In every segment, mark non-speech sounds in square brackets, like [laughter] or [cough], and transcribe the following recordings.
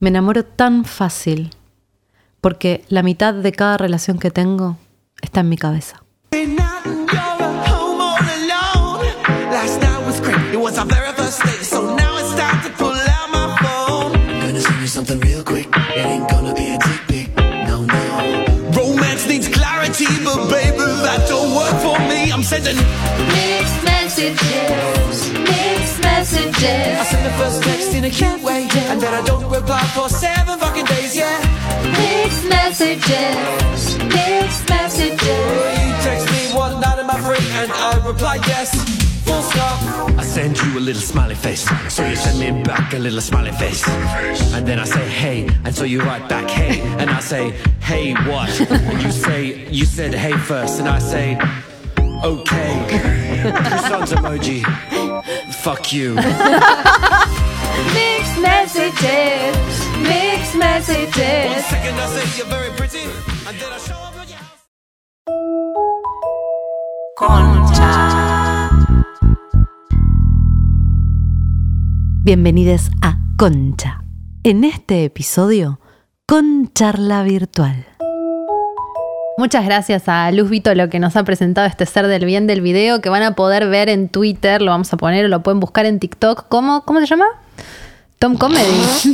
Me enamoro tan fácil porque la mitad de cada relación que tengo está en mi cabeza. Messages, I send the first text in a cute way, and then I don't reply for seven fucking days. Yeah. mixed messages, mixed messages. You text me one night, am I free? And I reply yes. Full stop. I send you a little smiley face. So you send me back a little smiley face. And then I say, hey. And so you write back, hey. And I say, hey, what? And you say, you said hey first. And I say, okay. [laughs] Emoji. Fuck you. Mixed messages, mixed One messages. second I say you're very pretty, and then I show up at your house. Bienvenidos a Concha. En este episodio, con charla virtual. Muchas gracias a Luz Vítolo que nos ha presentado este ser del bien del video que van a poder ver en Twitter, lo vamos a poner o lo pueden buscar en TikTok. ¿Cómo, cómo se llama? Tom Comedy.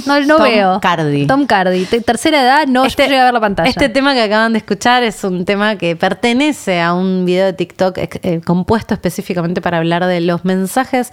No, no Tom veo. Cardi. Tom Cardi. Te- tercera edad, no llega a ver la pantalla. Este tema que acaban de escuchar es un tema que pertenece a un video de TikTok eh, eh, compuesto específicamente para hablar de los mensajes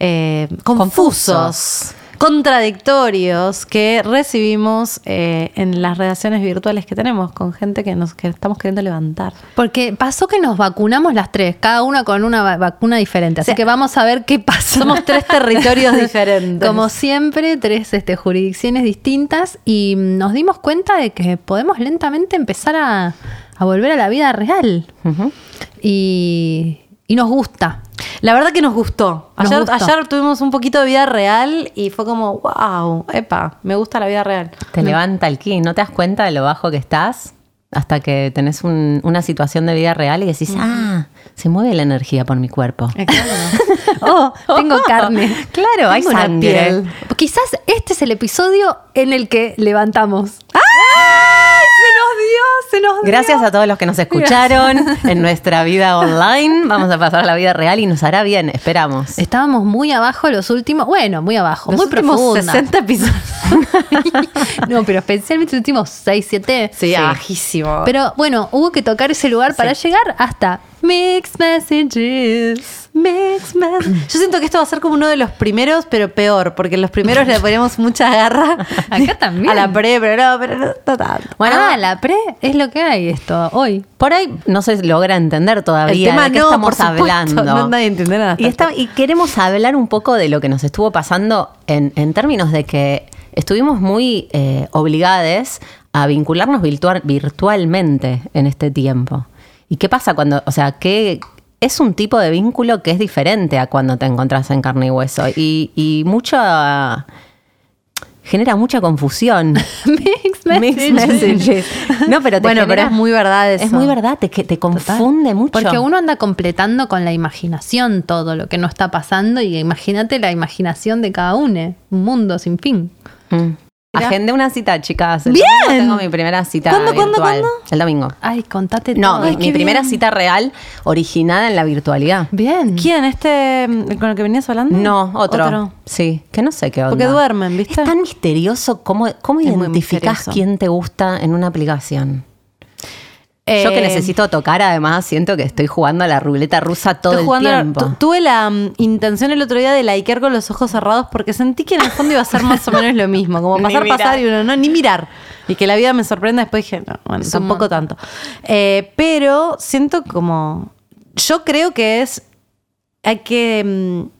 eh, confusos, contradictorios que recibimos eh, en las relaciones virtuales que tenemos con gente que nos que estamos queriendo levantar. Porque pasó que nos vacunamos las tres, cada una con una va- vacuna diferente. Así sea, que vamos a ver qué pasa. Somos tres territorios [laughs] diferentes. Como siempre, tres este, jurisdicciones distintas y mm, nos dimos cuenta de que podemos lentamente empezar a, a volver a la vida real. y, y nos gusta. La verdad que nos gustó. Nos Ayer, gustó. ayer tuvimos un poquito de vida real y fue como, wow, epa, me gusta la vida real. Te levanta el ki, no te das cuenta de lo bajo que estás hasta que tenés un- una situación de vida real y decís, ah, se mueve la energía por mi cuerpo. [laughs] Oh, tengo carne. Claro, hay Tengo sangre. piel. Quizás este es el episodio en el que levantamos. ¡Ay! Se nos dio, se nos dio. Gracias a todos los que nos escucharon en nuestra vida online. Vamos a pasar a la vida real y nos hará bien, esperamos. Estábamos muy abajo los últimos, bueno, muy abajo, Los muy profunda. 60 episodios. [laughs] no, pero especialmente los últimos 6, 7. Sí, bajísimo. Pero bueno, hubo que tocar ese lugar para llegar hasta Mixed Messages. Mix. Yo siento que esto va a ser como uno de los primeros, pero peor, porque en los primeros le ponemos mucha garra. [laughs] Acá también. A la pre, pero no, pero no, no tanto. Bueno, ah, la pre es lo que hay esto hoy. Por ahí no se logra entender todavía El tema de qué no, estamos por hablando. no nadie entiende nada. Y, está- y queremos hablar un poco de lo que nos estuvo pasando en, en términos de que estuvimos muy eh, obligados a vincularnos virtual- virtualmente en este tiempo. ¿Y qué pasa cuando, o sea, qué es un tipo de vínculo que es diferente a cuando te encontrás en carne y hueso? Y, y mucha... genera mucha confusión. [laughs] Mixed Mixed messages. No, pero te Bueno, pero genera- es muy verdad eso. Es muy verdad, te, te confunde mucho. Porque uno anda completando con la imaginación todo lo que no está pasando y imagínate la imaginación de cada uno, un mundo sin fin. Mm. Agendé una cita, chicas. El ¡Bien! Tengo mi primera cita ¿Cuándo, cuándo, virtual. cuándo? El domingo. Ay, contate No, todo. mi, Ay, mi primera cita real originada en la virtualidad. Bien. ¿Quién? ¿Este mm, con el que venías hablando? No, otro. Sí, que no sé qué onda. Porque duermen, ¿viste? Es tan misterioso cómo, cómo Es misterioso. quién te gusta en una aplicación. Yo que Eh, necesito tocar, además, siento que estoy jugando a la ruleta rusa todo el la- tiempo. tu- tuve la mm, intención el otro día de likear con los ojos cerrados porque sentí que en el fondo iba a ser más o menos lo mismo. Como [laughs] pasar, pasar y uno no, ni mirar. Y que la vida me sorprenda. Después dije, no, bueno, tampoco tanto. Eh, pero siento como. Yo creo que es. Hay que mm,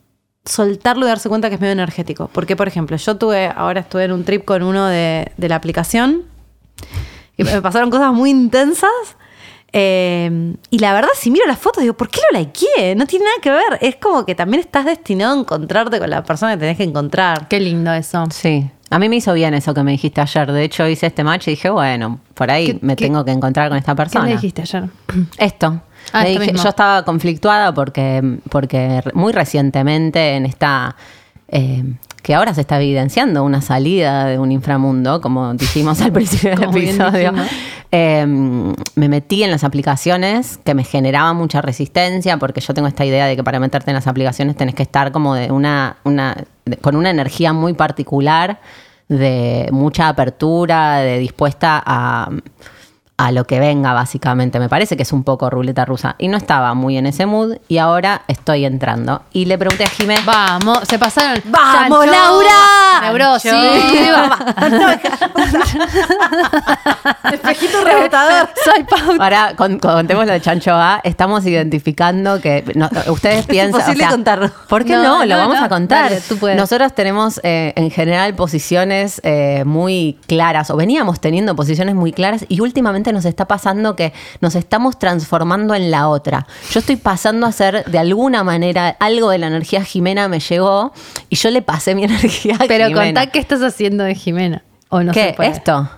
soltarlo y darse cuenta que es medio energético. Porque, por ejemplo, yo tuve. Ahora estuve en un trip con uno de, de la aplicación. Y me pasaron cosas muy intensas. Eh, y la verdad, si miro las fotos, digo, ¿por qué lo likeé? No tiene nada que ver. Es como que también estás destinado a encontrarte con la persona que tenés que encontrar. Qué lindo eso. Sí. A mí me hizo bien eso que me dijiste ayer. De hecho, hice este match y dije, bueno, por ahí ¿Qué- me qué- tengo que encontrar con esta ¿Qué persona. le dijiste ayer? [clears throat] Esto. Ah, Le dije- yo estaba conflictuada porque, porque muy recientemente en esta eh, que ahora se está evidenciando una salida de un inframundo, como dijimos al [laughs] principio del episodio. Eh, me metí en las aplicaciones que me generaban mucha resistencia, porque yo tengo esta idea de que para meterte en las aplicaciones tenés que estar como de una, una de- con una energía muy particular, de mucha apertura, de dispuesta a, a lo que venga, básicamente. Me parece que es un poco ruleta rusa. Y no estaba muy en ese mood, y ahora estoy entrando. Y le pregunté a Jimé. Vamos, se pasaron. ¡Vamos, Chancho, Laura! Neurosis. [laughs] [laughs] Espejito rebotador. Soy Pau. Ahora con- contemos lo de Chancho A. Estamos identificando que no, ustedes [laughs] piensan. imposible contarlo. ¿Por qué No, no? no, Lo vamos no. a contar. Dale, tú puedes. Nosotros tenemos eh, en general posiciones eh, muy claras, o veníamos teniendo posiciones muy claras, y últimamente nos está pasando que nos estamos transformando en la otra. Yo estoy pasando a ser de alguna manera algo de la energía Jimena me llegó y yo le pasé mi [laughs] energía a Pero Jimena. contá qué estás haciendo de Jimena. ¿O no ¿Qué? se puede? ¿Esto?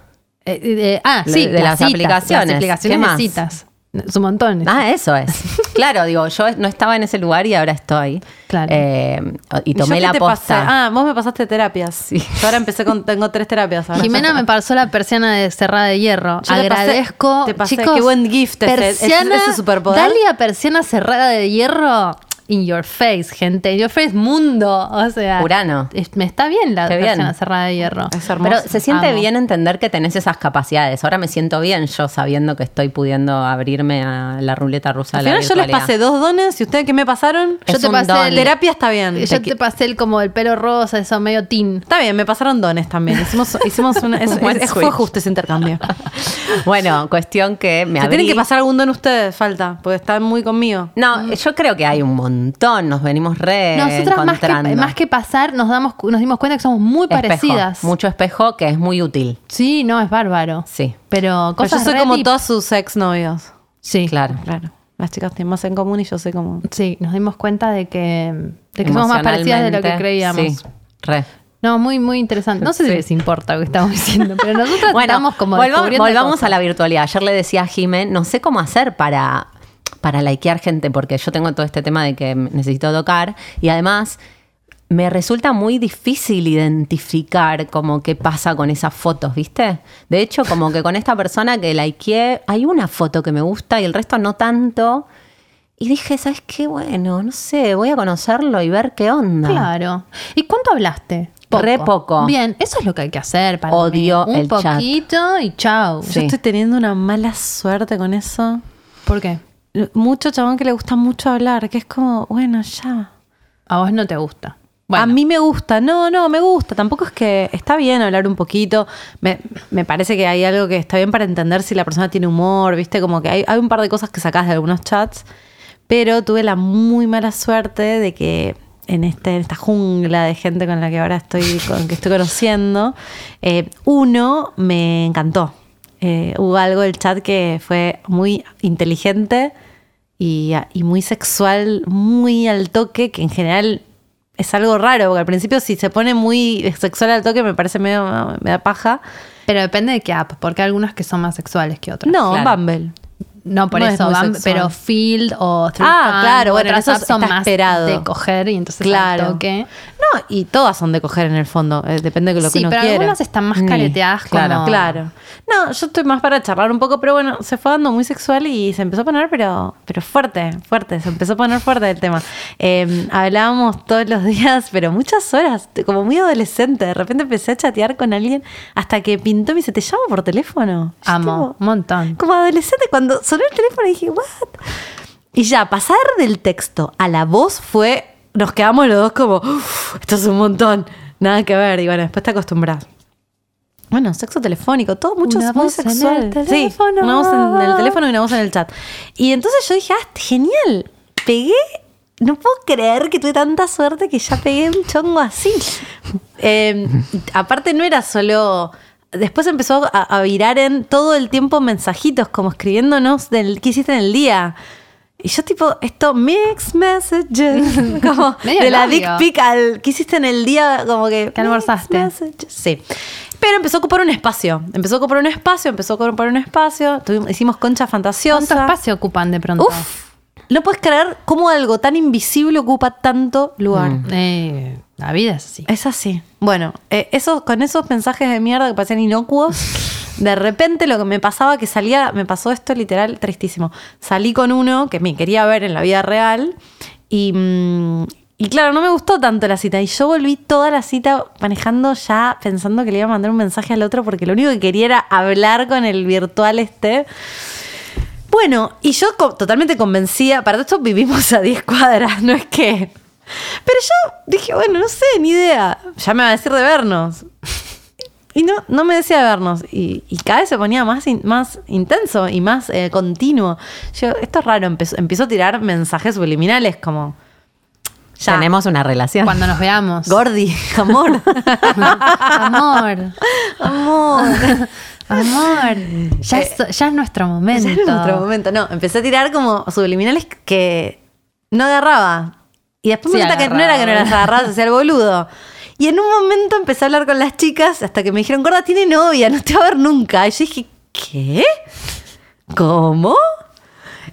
Eh, eh, ah, sí, de las citas, aplicaciones. Las aplicaciones ¿Qué de más? citas. Es un montón. Ah, eso es. [laughs] Claro, digo, yo no estaba en ese lugar y ahora estoy. Claro. Eh, y ¿Y tomé yo la posta. Ah, vos me pasaste terapias. Yo ahora empecé con, tengo tres terapias. ahora. Jimena me pasó la persiana de cerrada de hierro. Yo te pasé- Agradezco. te pasé, chicos, qué buen gift ese- ese- persiana, ese superpoder. Dalia persiana cerrada de hierro. In your face, gente. In your face, mundo. O sea. Urano. es- Me está bien la persiana cerrada de hierro. Es hermoso. Pero se siente Amo. bien entender que tenés esas capacidades. Ahora me siento bien yo sabiendo que estoy pudiendo abrirme a la ruleta rusa. Al de la final yo les pasé dos dones y ustedes qué me pasaron. Yo Es te pasé don. el- Terapia está bien. Yo te pasé el como el pelo rosa, eso medio teen. Está bien, me pasaron dones también. Hicimos, [laughs] hicimos una. es- fue justo ese intercambio. [laughs] Bueno, cuestión que me Se abrí. tienen que pasar algún don ustedes, falta, porque están muy conmigo. No, yo creo que hay un montón. Nos venimos re Nosotras más que, encontrando. más que pasar, nos damos nos dimos cuenta que somos muy Espejo. parecidas. Mucho espejo que es muy útil. Sí, no, es bárbaro. Sí. Pero yo soy como deep. todos sus exnovios. Sí, Claro. Claro. Las chicas tienen más en común y yo soy como. Sí, nos dimos cuenta de que, de que somos más parecidas de lo que creíamos. Sí, re. No, muy, muy interesante. No sé si les importa lo que estamos diciendo, pero nosotros [laughs] Bueno, estamos como volvamos, volvamos a la virtualidad. Ayer le decía a Jimé, no sé cómo hacer para, para likear gente, porque yo tengo todo este tema de que necesito tocar y además me resulta muy difícil identificar como qué pasa con esas fotos, ¿viste? De hecho, como que con esta persona que likeé, hay una foto que me gusta y el resto no tanto. Y dije, ¿sabes qué? Bueno, no sé, voy a conocerlo y ver qué onda. Claro. ¿Y cuánto hablaste? Re poco. Bien, eso es lo que hay que hacer para Odio mí. Un el chat. poquito y chau. Sí. Yo estoy teniendo una mala suerte con eso. ¿Por qué? Mucho chabón que le gusta mucho hablar, que es como, bueno, ya. A vos no te gusta. Bueno, A mí me gusta, no, no, me gusta. Tampoco es que está bien hablar un poquito. Me, me parece que hay algo que está bien para entender si la persona tiene humor, ¿viste? Como que hay, hay un par de cosas que sacás de algunos chats. Pero tuve la muy mala suerte de que en, este, en esta jungla de gente con la que ahora estoy, con que estoy conociendo, eh, uno me encantó. Eh, hubo algo del chat que fue muy inteligente y, y muy sexual, muy al toque, que en general es algo raro, porque al principio si se pone muy sexual al toque me parece medio, me da paja. pero depende de qué app, porque hay algunas que son más sexuales que otras. No, claro. Bumble. No, por No eso, sexual. pero Field o Ah, claro, bueno, otras apps son más esperado. de coger y entonces Claro. al toque. No, y todas son de coger en el fondo, eh, depende de lo que Sí, uno pero quiera. algunas están más careteadas claro. como... Claro. No, yo estoy más para charlar un poco, pero bueno, se fue dando muy sexual y se empezó a poner, pero, pero fuerte, fuerte, se empezó a poner fuerte el tema. Eh, hablábamos todos los [laughs] días, pero muchas horas, como muy adolescente. De repente empecé a chatear con alguien hasta que pintó y me dice, ¿te llamo por teléfono? Yo Amo, un montón. como adolescente, cuando sonó el teléfono dije, ¿what? Y ya, pasar del texto a la voz fue, nos quedamos los dos como, "Uf, esto es un montón, nada que ver. Y bueno, después te acostumbras. Bueno, sexo telefónico, todo mucho Una muy voz en sexual. el teléfono. Sí, una voz en el teléfono y una voz en el chat. Y entonces yo dije, ah, genial, pegué. No puedo creer que tuve tanta suerte que ya pegué un chongo así. Eh, y aparte no era solo... Después empezó a, a virar en todo el tiempo mensajitos, como escribiéndonos del qué hiciste en el día. Y yo tipo, esto, mix messages, [laughs] como de la dick pic al qué hiciste en el día, como que... ¿Qué almorzaste? mixed. Sí. Pero empezó a ocupar un espacio. Empezó a ocupar un espacio, empezó a ocupar un espacio. Tuvimos- hicimos concha fantasiosa. ¿Cuánto espacio ocupan de pronto? Uf. No puedes creer cómo algo tan invisible ocupa tanto lugar. Eh, La vida es así. Es así. Bueno, eh, eso, con esos mensajes de mierda que parecían inocuos, de repente lo que me pasaba que salía, me pasó esto literal tristísimo. Salí con uno que me quería ver en la vida real y, mm, y claro, no me gustó tanto la cita. Y yo volví toda la cita manejando ya pensando que le iba a mandar un mensaje al otro porque lo único que quería era hablar con el virtual este. Bueno, y yo totalmente convencía, para esto vivimos a 10 cuadras, no es que... Pero yo dije, bueno, no sé, ni idea. Ya me va a decir de vernos. Y no, no me decía de vernos. Y, y cada vez se ponía más, in- más intenso y más eh, continuo. Yo, esto es raro, empezó, empezó a tirar mensajes subliminales como... Ya, Tenemos una relación. Cuando nos veamos. Gordi, amor. [laughs] Amor. amor. Amor. Ya, es, ya es nuestro momento. Ya era nuestro momento. No, empecé a tirar como subliminales que no agarraba. Y después me Sí, di cuenta que no era que no las agarraba, se hacía el boludo. Y en un momento empecé a hablar con las chicas hasta que me dijeron, gorda, tiene novia, no te va a ver nunca. Y yo dije, ¿qué? ¿Cómo?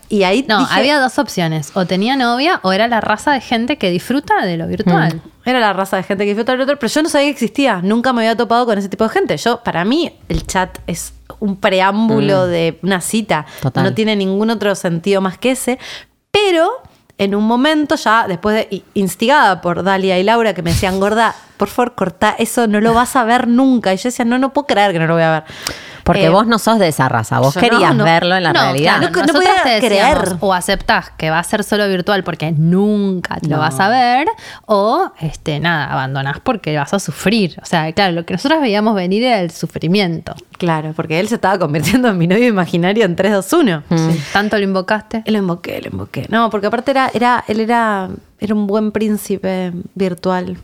Y ahí No, dije, había dos opciones. O tenía novia o era la raza de gente que disfruta de lo virtual. Era la raza de gente que disfruta del otro, pero yo no sabía que existía. Nunca me había topado con ese tipo de gente. Yo, para mí, el chat es un preámbulo de una cita. Total. No tiene ningún otro sentido más que ese. Pero en un momento, ya después de instigada por Dalia y Laura, que me decían, gorda, por favor, corta eso, no lo vas a ver nunca. Y yo decía, no, no puedo creer que no lo voy a ver. Porque Eh, vos no sos de esa raza, vos no, querías no. verlo en la no, realidad. claro, No- podía te decíamos, creer. o aceptás que va a ser solo virtual porque nunca te lo vas a ver, o este, nada, abandonás porque vas a sufrir. O sea, claro, lo que nosotros veíamos venir era el sufrimiento. Claro, porque él se estaba convirtiendo en mi novio imaginario en 3, 2, 1. Sí, Tanto lo invocaste. Lo invoqué, lo invoqué. No, porque aparte era, era, él era, era un buen príncipe virtual.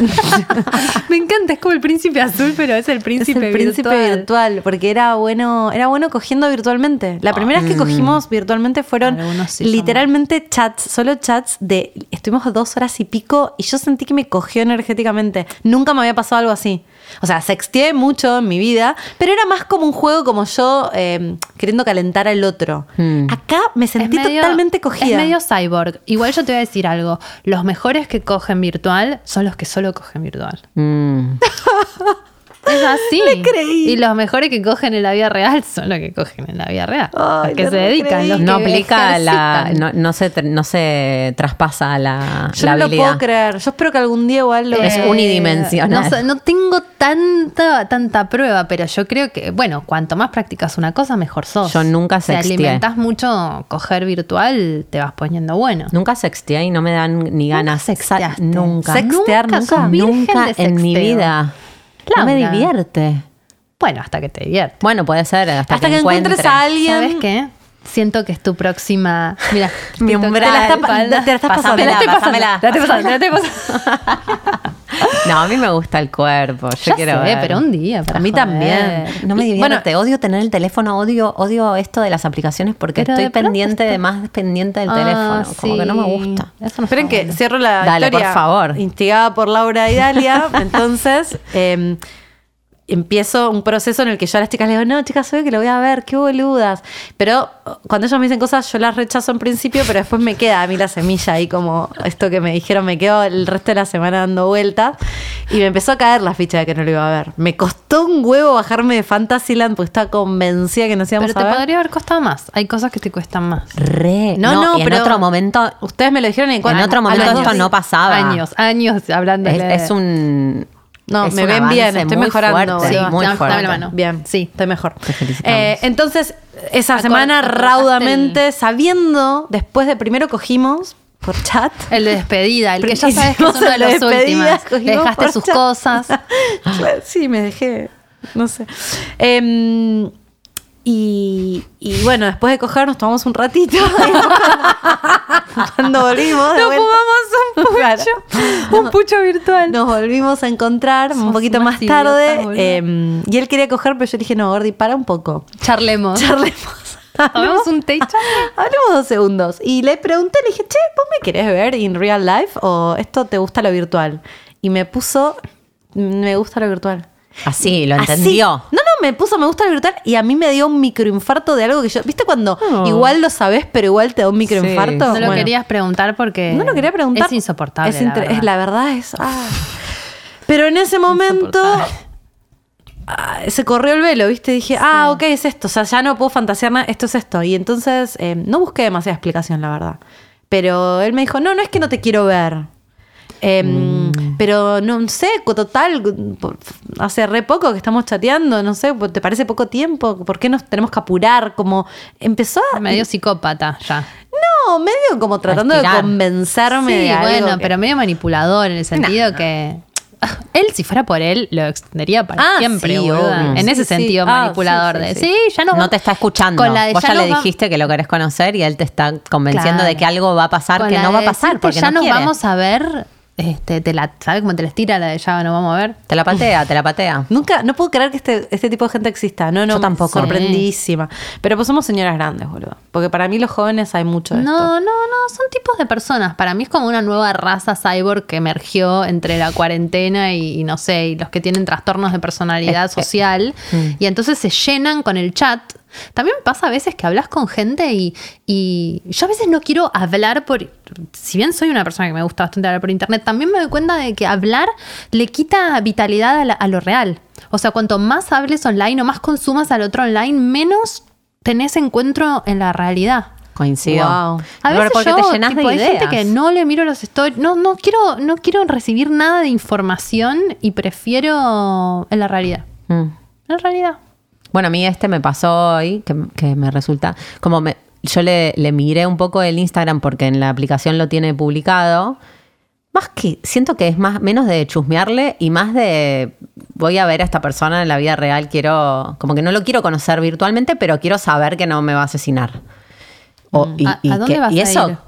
[laughs] Me encanta, es como el príncipe azul, pero es el Es príncipe, el príncipe virtual. virtual. porque era bueno, era bueno cogiendo virtualmente. La primera vez que cogimos virtualmente fueron sí literalmente chats, solo chats de estuvimos dos horas y pico y yo sentí que me cogió energéticamente. Nunca me había pasado algo así. O sea, sexteé mucho en mi vida, pero era más como un juego como yo eh, queriendo calentar al otro. Mm. Acá me sentí medio- totalmente cogida. Es medio cyborg. Igual yo te voy a decir algo. Los mejores que cogen virtual son los que solo cogen virtual. Mm. [laughs] Es así. [laughs] Le creí. Y los mejores que cogen en la vida real son los que cogen en la vida real. Ay, los que se dedican. Los No que aplica la. ejercitan. No, no se, no se traspasa la, Yo la no lo puedo creer. Yo espero que algún día igual lo Es unidimensional. No, tengo tanta, tanta prueba, pero yo creo que, bueno, cuanto más practicas una cosa, mejor sos. Yo nunca Si sexteé. alimentas mucho coger virtual, te vas poniendo bueno. Nunca sexteé y no me dan ni ganas. sexteaste. Nunca. Sextear, Nunca nunca. Nunca en mi sexteo. Vida. No me divierte. Bueno, hasta que te diviertas. Bueno, puede ser hasta, Hasta que, encuentre. encuentres a alguien. ¿Sabes qué? Siento que es tu próxima. Mira, [laughs] Mi umbral. Te la espalda. está- te la estás pasando. Te la estoy pasando, te la estoy pasando, te la estoy pasando. [laughs] No, a mí me gusta el cuerpo. Yo Ya quiero sé, ver. pero un día. para A mí joder. también. No me Y, divierte. odio tener el teléfono, odio, odio esto de las aplicaciones porque Pero estoy de pendiente está- de más pendiente del Ah, teléfono. Como que no me gusta. Eso no Esperen que bueno. cierro la Dale, historia. por favor. Instigada por Laura y Dalia. [laughs] Entonces, eh, empiezo un proceso en el que yo a las chicas les digo, no, chicas, soy que lo voy a ver, qué boludas. Pero cuando ellos me dicen cosas, yo las rechazo en principio, pero después me queda a mí la semilla ahí como esto que me dijeron, me quedo el resto de la semana dando vueltas. Y me empezó a caer la ficha de que no lo iba a ver. Me costó un huevo bajarme de Fantasyland porque estaba convencida que nos íbamos Pero a te ver. podría haber costado más. Hay cosas que te cuestan más. Re. No, no, y pero en otro momento Ustedes me lo dijeron y En otro momento años. esto no pasaba. Años, años hablando es, es un. No, es me ven bien, estoy muy mejorando. fuerte, Sí, muy dame- fuerte. mano. Bien, Sí. estoy mejor. Te. Eh, entonces, esa Acor- semana raudamente, sabiendo, después de primero cogimos por chat. El de despedida, el que ya sabes que es uno de [laughs] cogimos Le dejaste sus chat. cosas. [laughs] Sí, me dejé, no sé. Em, y, y bueno, después de coger nos tomamos un ratito. [laughs] Cuando volvimos, Nos fumamos un [laughs] pucho. Un pucho virtual. Nos volvimos a encontrar un poquito más tarde. em, y él quería coger, pero yo le dije, no, Gordi, para un poco. Charlemos. Charlemos. [laughs] Tomemos un charlemos. Hablemos dos segundos. Y le pregunté, le dije, che, ¿vos me querés ver in real life o esto te gusta lo virtual? Y me puso, me gusta lo virtual. Así, lo Así. entendió. No, no, me puso me gusta el virtual y a mí me dio un microinfarto de algo que yo. ¿Viste cuando igual lo sabes, pero igual te da un microinfarto? No lo Bueno. querías preguntar porque. No lo quería preguntar. Es insoportable. Es, la verdad. es la verdad, es. ah. Pero en ese momento ah, se corrió el velo, ¿viste? Dije, ah, ok, es esto. O sea, ya no puedo fantasear nada, esto es esto. Y entonces eh, no busqué demasiada explicación, la verdad. Pero él me dijo, no, no es que no te quiero ver. Em, Mm. Pero no sé, total, hace re poco que estamos chateando, no sé, ¿te parece poco tiempo? ¿Por qué nos tenemos que apurar? Como empezó a... Medio psicópata ya. No, medio como tratando de convencerme Sí, de algo bueno, que- pero medio manipulador en el sentido que. [laughs] Él, si fuera por él, lo extendería para Ah, siempre, sí, obvio. En ese Sí, sentido, Ah, manipulador de. sí. Ya no. No te está escuchando. Con la de Vos ya ya le va- dijiste que lo querés conocer y él te está convenciendo Claro. de que algo va a pasar Con que no va a pasar porque ya no nos quiere. vamos a ver. Este, te la, ¿Sabes cómo te les tira la de ya nos vamos a ver? Te la patea, te la patea. [laughs] Nunca, no puedo creer que este, este tipo de gente exista. No, no, Yo tampoco. Sorprendidísima. Pero pues somos señoras grandes, boludo. Porque para mí los jóvenes hay mucho de No, esto. no, no, son tipos de personas. Para mí es como una nueva raza cyborg que emergió entre la cuarentena y, y no sé, y los que tienen trastornos de personalidad social. Y entonces se llenan con el chat. También me pasa a veces que hablas con gente y, y yo a veces no quiero hablar por... Si bien soy una persona que me gusta bastante hablar por internet, también me doy cuenta de que hablar le quita vitalidad a, la- a lo real. O sea, cuanto más hables online o más consumas al otro online, menos tenés encuentro en la realidad. Coincido. Wow. A veces porque yo, te llenas tipo, de hay ideas. gente que no le miro los stories, no, no quiero, no quiero recibir nada de información y prefiero en la realidad. Mm. En la realidad. Bueno, a mí este me pasó hoy, que, que me resulta, como me, yo le, le miré un poco el Instagram porque en la aplicación lo tiene publicado. Más que, siento que es más, menos de chusmearle y más de voy a ver a esta persona en la vida real, quiero, como que no lo quiero conocer virtualmente, pero quiero saber que no me va a asesinar. O- y, ¿A- y a dónde que- vas y a eso, ir?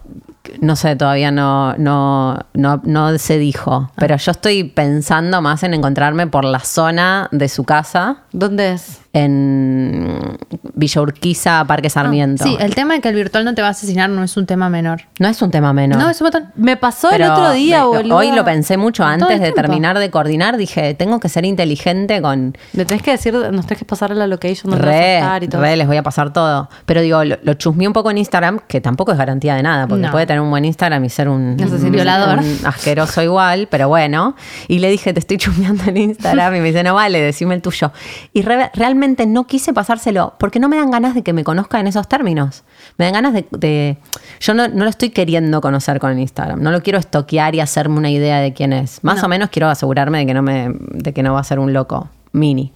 no sé, todavía no, no, no, no se dijo. Ah. Pero yo estoy pensando más en encontrarme por la zona de su casa ¿Dónde es? En Villa Urquiza, Parque Sarmiento. Ah, Sí, el tema de que el virtual no te va a asesinar no es un tema menor. No es un tema menor. No, es un botón. Me pasó Pero el otro día, me- boludo. Hoy lo pensé mucho antes de terminar de coordinar. Dije, tengo que ser inteligente con... Le tenés que decir, nos tenés que pasar la location donde vas a Re, estar y todo. re, les voy a pasar todo. Pero digo, lo, lo chusmeé un poco en Instagram, que tampoco es garantía de nada, porque No. puede tener un buen Instagram y ser un, Asesino un- violador. un asqueroso igual, pero bueno. Y le dije, te estoy chusmeando en Instagram, y me dice, no vale, decime el tuyo. Y re- realmente no quise pasárselo, porque no me dan ganas de que me conozca en esos términos. Me dan ganas de... de- yo no, no lo estoy queriendo conocer con el Instagram, no lo quiero estoquear y hacerme una idea de quién es. Más No. o menos quiero asegurarme de que no me, de que no va a ser un loco mini.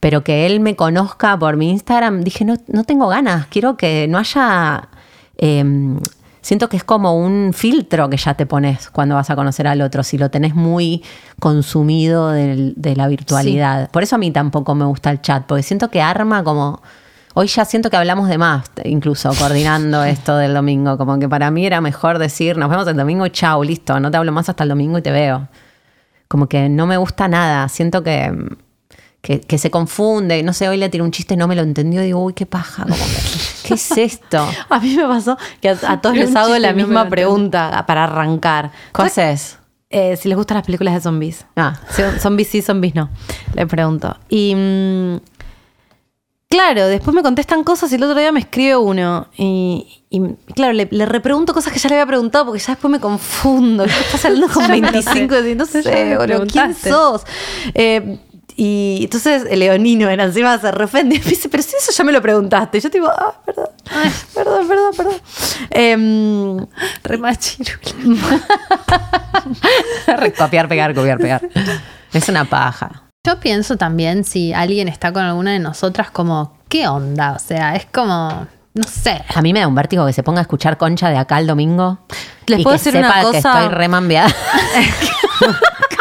Pero que él me conozca por mi Instagram, dije, no, no tengo ganas, quiero que no haya... em, siento que es como un filtro que ya te pones cuando vas a conocer al otro, si lo tenés muy consumido del- de la virtualidad. Por eso a mí tampoco me gusta el chat, porque siento que arma como... Hoy ya siento que hablamos de más, incluso coordinando [laughs] esto del domingo. Como que para mí era mejor decir, nos vemos el domingo y chau, listo, no te hablo más hasta el domingo y te veo. Como que no me gusta nada. Siento que, que, que se confunde. No sé, hoy le tiré un chiste, no me lo entendió. Digo, uy, qué paja. Como ¿Qué es esto? [laughs] A mí me pasó que a, a todos les hago la no misma pregunta para arrancar. ¿Qué haces? Eh, si les gustan las películas de zombies. Ah. Si- Zombies sí, zombies no. Le pregunto. Y mm, claro, después me contestan cosas y el otro día me escribe uno. Y, y, claro, le, le repregunto cosas que ya le había preguntado porque ya después me confundo. ¿Qué estás hablando con [laughs] Ya me lo 25? sé. Y no Ya sé, boludo, ¿quién preguntaste. sos? Eh, y entonces el Leonino era encima se refende y [laughs] me dice, pero si eso ya me lo preguntaste. Y yo tipo, ah, perdón, perdón, perdón, perdón. Machirula. [laughs] copiar, pegar, copiar, pegar. Es una paja. Yo pienso también si alguien está con alguna de nosotras como, ¿qué onda? O sea, es como, no sé. A mí me da un vértigo que se ponga a escuchar concha de acá el domingo. Les y puedo que decir una sepa que cosa. estoy remambiada. [laughs]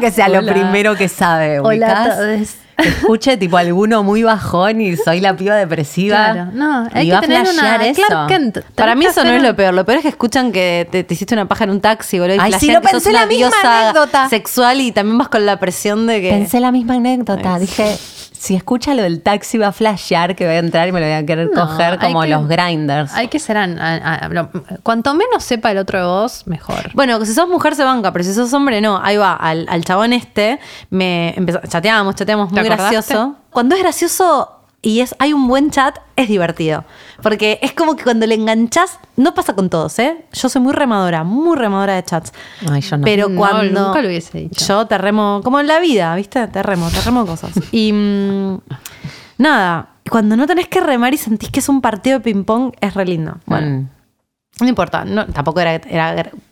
no que sea lo Hola. primero que sabe. Hola a ¿ubicás? todos. Que escuche tipo alguno muy bajón y soy la piba depresiva. Claro, no, hay y que tener una eso. Clark Kent. Para mí eso no es lo peor. Lo peor es que escuchan que te, te hiciste una paja en un taxi, boludo. y Ay, sí, que sos pensé una la misma anécdota. sexual y también vas con la presión de que... Pensé la misma anécdota. Ay, Dije, si escucha lo del taxi va a flashear que voy a entrar y me lo voy a querer No, coger como que- los grinders. Hay que ser. an- a- a- lo- cuanto menos sepa el otro de vos, mejor. Bueno, si sos mujer se banca, pero si sos hombre no. Ahí va, al, al chabón este, me empezó, chateamos, chateamos muy gracioso. Cuando es gracioso y es, hay un buen chat, es divertido. Porque es como que cuando le enganchás, no pasa con todos, ¿eh? Yo soy muy remadora, muy remadora de chats. Ay, yo no. Pero No, cuando. nunca lo hubiese dicho. Yo te remo, como en la vida, ¿viste? Te remo, te remo cosas. [laughs] Y mm, nada, cuando no tenés que remar y sentís que es un partido de ping-pong, es re lindo. Bueno. Mm. No importa, no, tampoco era,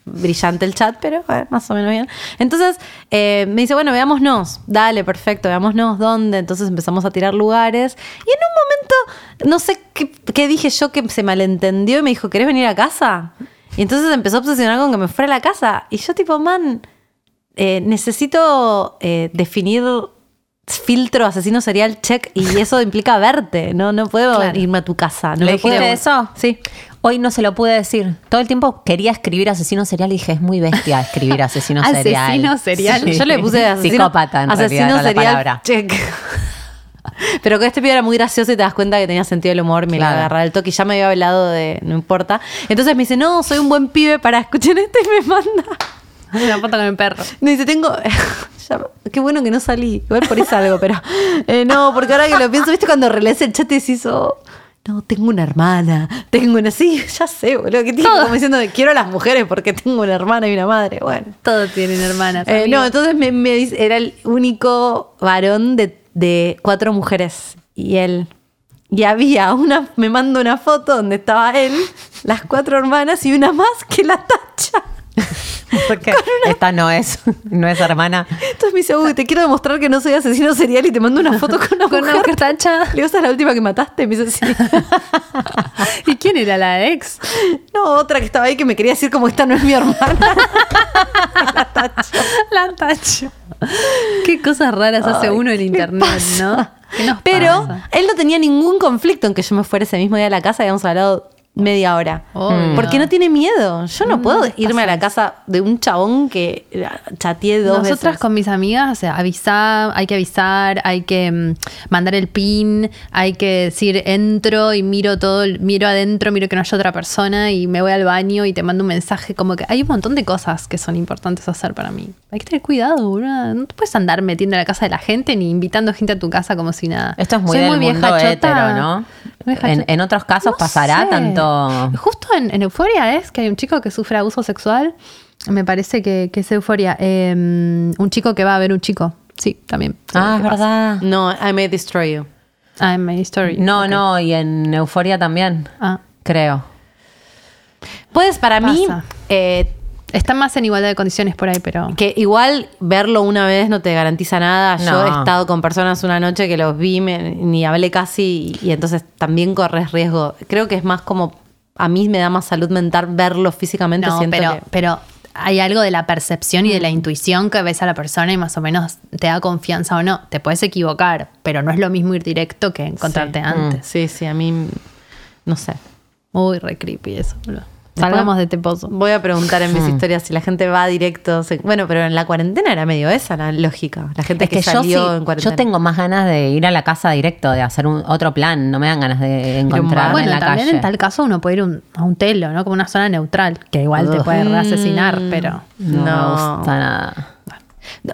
brillante el chat, pero eh, más o menos bien. Entonces eh, me dice, bueno, veámonos. Dale, perfecto, veámonos dónde. Entonces empezamos a tirar lugares. Y en un momento, no sé qué, qué dije yo que se malentendió y me dijo, ¿querés venir a casa? Y entonces empezó a obsesionar con que me fuera a la casa. Y yo tipo, man, eh, necesito definir filtro asesino serial check y eso implica verte. No, no puedo Claro. irme a tu casa. No ¿Le me dijiste puedo- eso? Sí. Hoy no se lo pude decir. Todo el tiempo quería escribir asesino serial y dije, es muy bestia escribir asesino [laughs] serial. Asesino serial. Sí. Yo le puse asesino, Psicópata en asesino realidad era la serial, palabra. check. [laughs] Pero que este pibe era muy gracioso y te das cuenta que tenía sentido del humor, me iba a Claro. agarrar el toque y ya me había hablado de no importa. Entonces me dice, no, soy un buen pibe para escuchar esto y me manda. [laughs] Una foto con el perro. Me dice, tengo. ya- qué bueno que no salí. Igual por eso algo, pero. eh, no, porque ahora que lo pienso, ¿viste cuando relees el chat y decís, oh, no, tengo una hermana, tengo una. Sí, [laughs] ya sé, boludo. Que tiene como diciendo, quiero a las mujeres porque tengo una hermana y una madre. Bueno. Todos tienen hermanas. Eh, no, entonces me, me dice, era el único varón de, de cuatro mujeres. Y él. Y había una, me manda una foto donde estaba él, las cuatro hermanas y una más que la tacha. [laughs] Porque esta no es, no es hermana. Entonces me dice, uy, te quiero demostrar que no soy asesino serial y te mando una foto con una Con mujer. una mujer tacha. Le digo, ¿esa es la última que mataste? Me dice, sí. [laughs] ¿Y quién era la ex? No, otra que estaba ahí que me quería decir como esta no es mi hermana. [laughs] La tacho. Qué cosas raras hace uno en ¿qué internet, pasa? ¿no? ¿Qué nos Pero pasa? él no tenía ningún conflicto en que yo me fuera ese mismo día a la casa y habíamos hablado media hora. Obvio. Porque no tiene miedo. Yo no Mm, puedo irme a la casa de un chabón que chateé dos Nosotras veces. con mis amigas, o sea, avisar, hay que avisar, hay que mm, mandar el pin, hay que decir entro y miro todo, el- miro adentro, miro que no haya otra persona y me voy al baño y te mando un mensaje. Como que hay un montón de cosas que son importantes hacer para mí. Hay que tener cuidado, boludo. No te puedes andar metiendo a la casa de la gente ni invitando gente a tu casa como si nada. Esto es muy Soy del mundo hétero, ¿no? vieja En- otros casos pasará sé. tanto- Justo en, en Euforia es que hay un chico que sufre abuso sexual. Me parece que, que es Euforia. Eh, un chico que va a ver un chico. Sí, también. Ah, es verdad. No, I may destroy you. Ah, en My Story. No, Ok. no, y en Euforia también, Ah, creo. Puedes, para mí, eh, están más en igualdad de condiciones por ahí, pero. que igual verlo una vez no te garantiza nada. Yo No. he estado con personas una noche que los vi, me- ni hablé casi, y, y entonces también corres riesgo. Creo que es más como, a mí me da más salud mental verlo físicamente. No, siento pero, que- pero hay algo de la percepción y de la intuición que ves a la persona y más o menos te da confianza o no. Te puedes equivocar, pero no es lo mismo ir directo que encontrarte Sí. antes. Sí, sí, a mí, no sé. Uy, re creepy eso. boludo. Salgamos de este pozo. Voy a preguntar en mis historias si la gente va directo. se- Bueno, pero en la cuarentena era medio esa la lógica. La gente Es que, que yo, salió sí, en cuarentena. yo tengo más ganas de ir a la casa directo, de hacer un, otro plan. No me dan ganas de encontrarme Bueno, en la también calle. en tal caso uno puede ir un- a un telo, ¿no? Como una zona neutral, que igual te puede asesinar, pero. no, No. me gusta nada.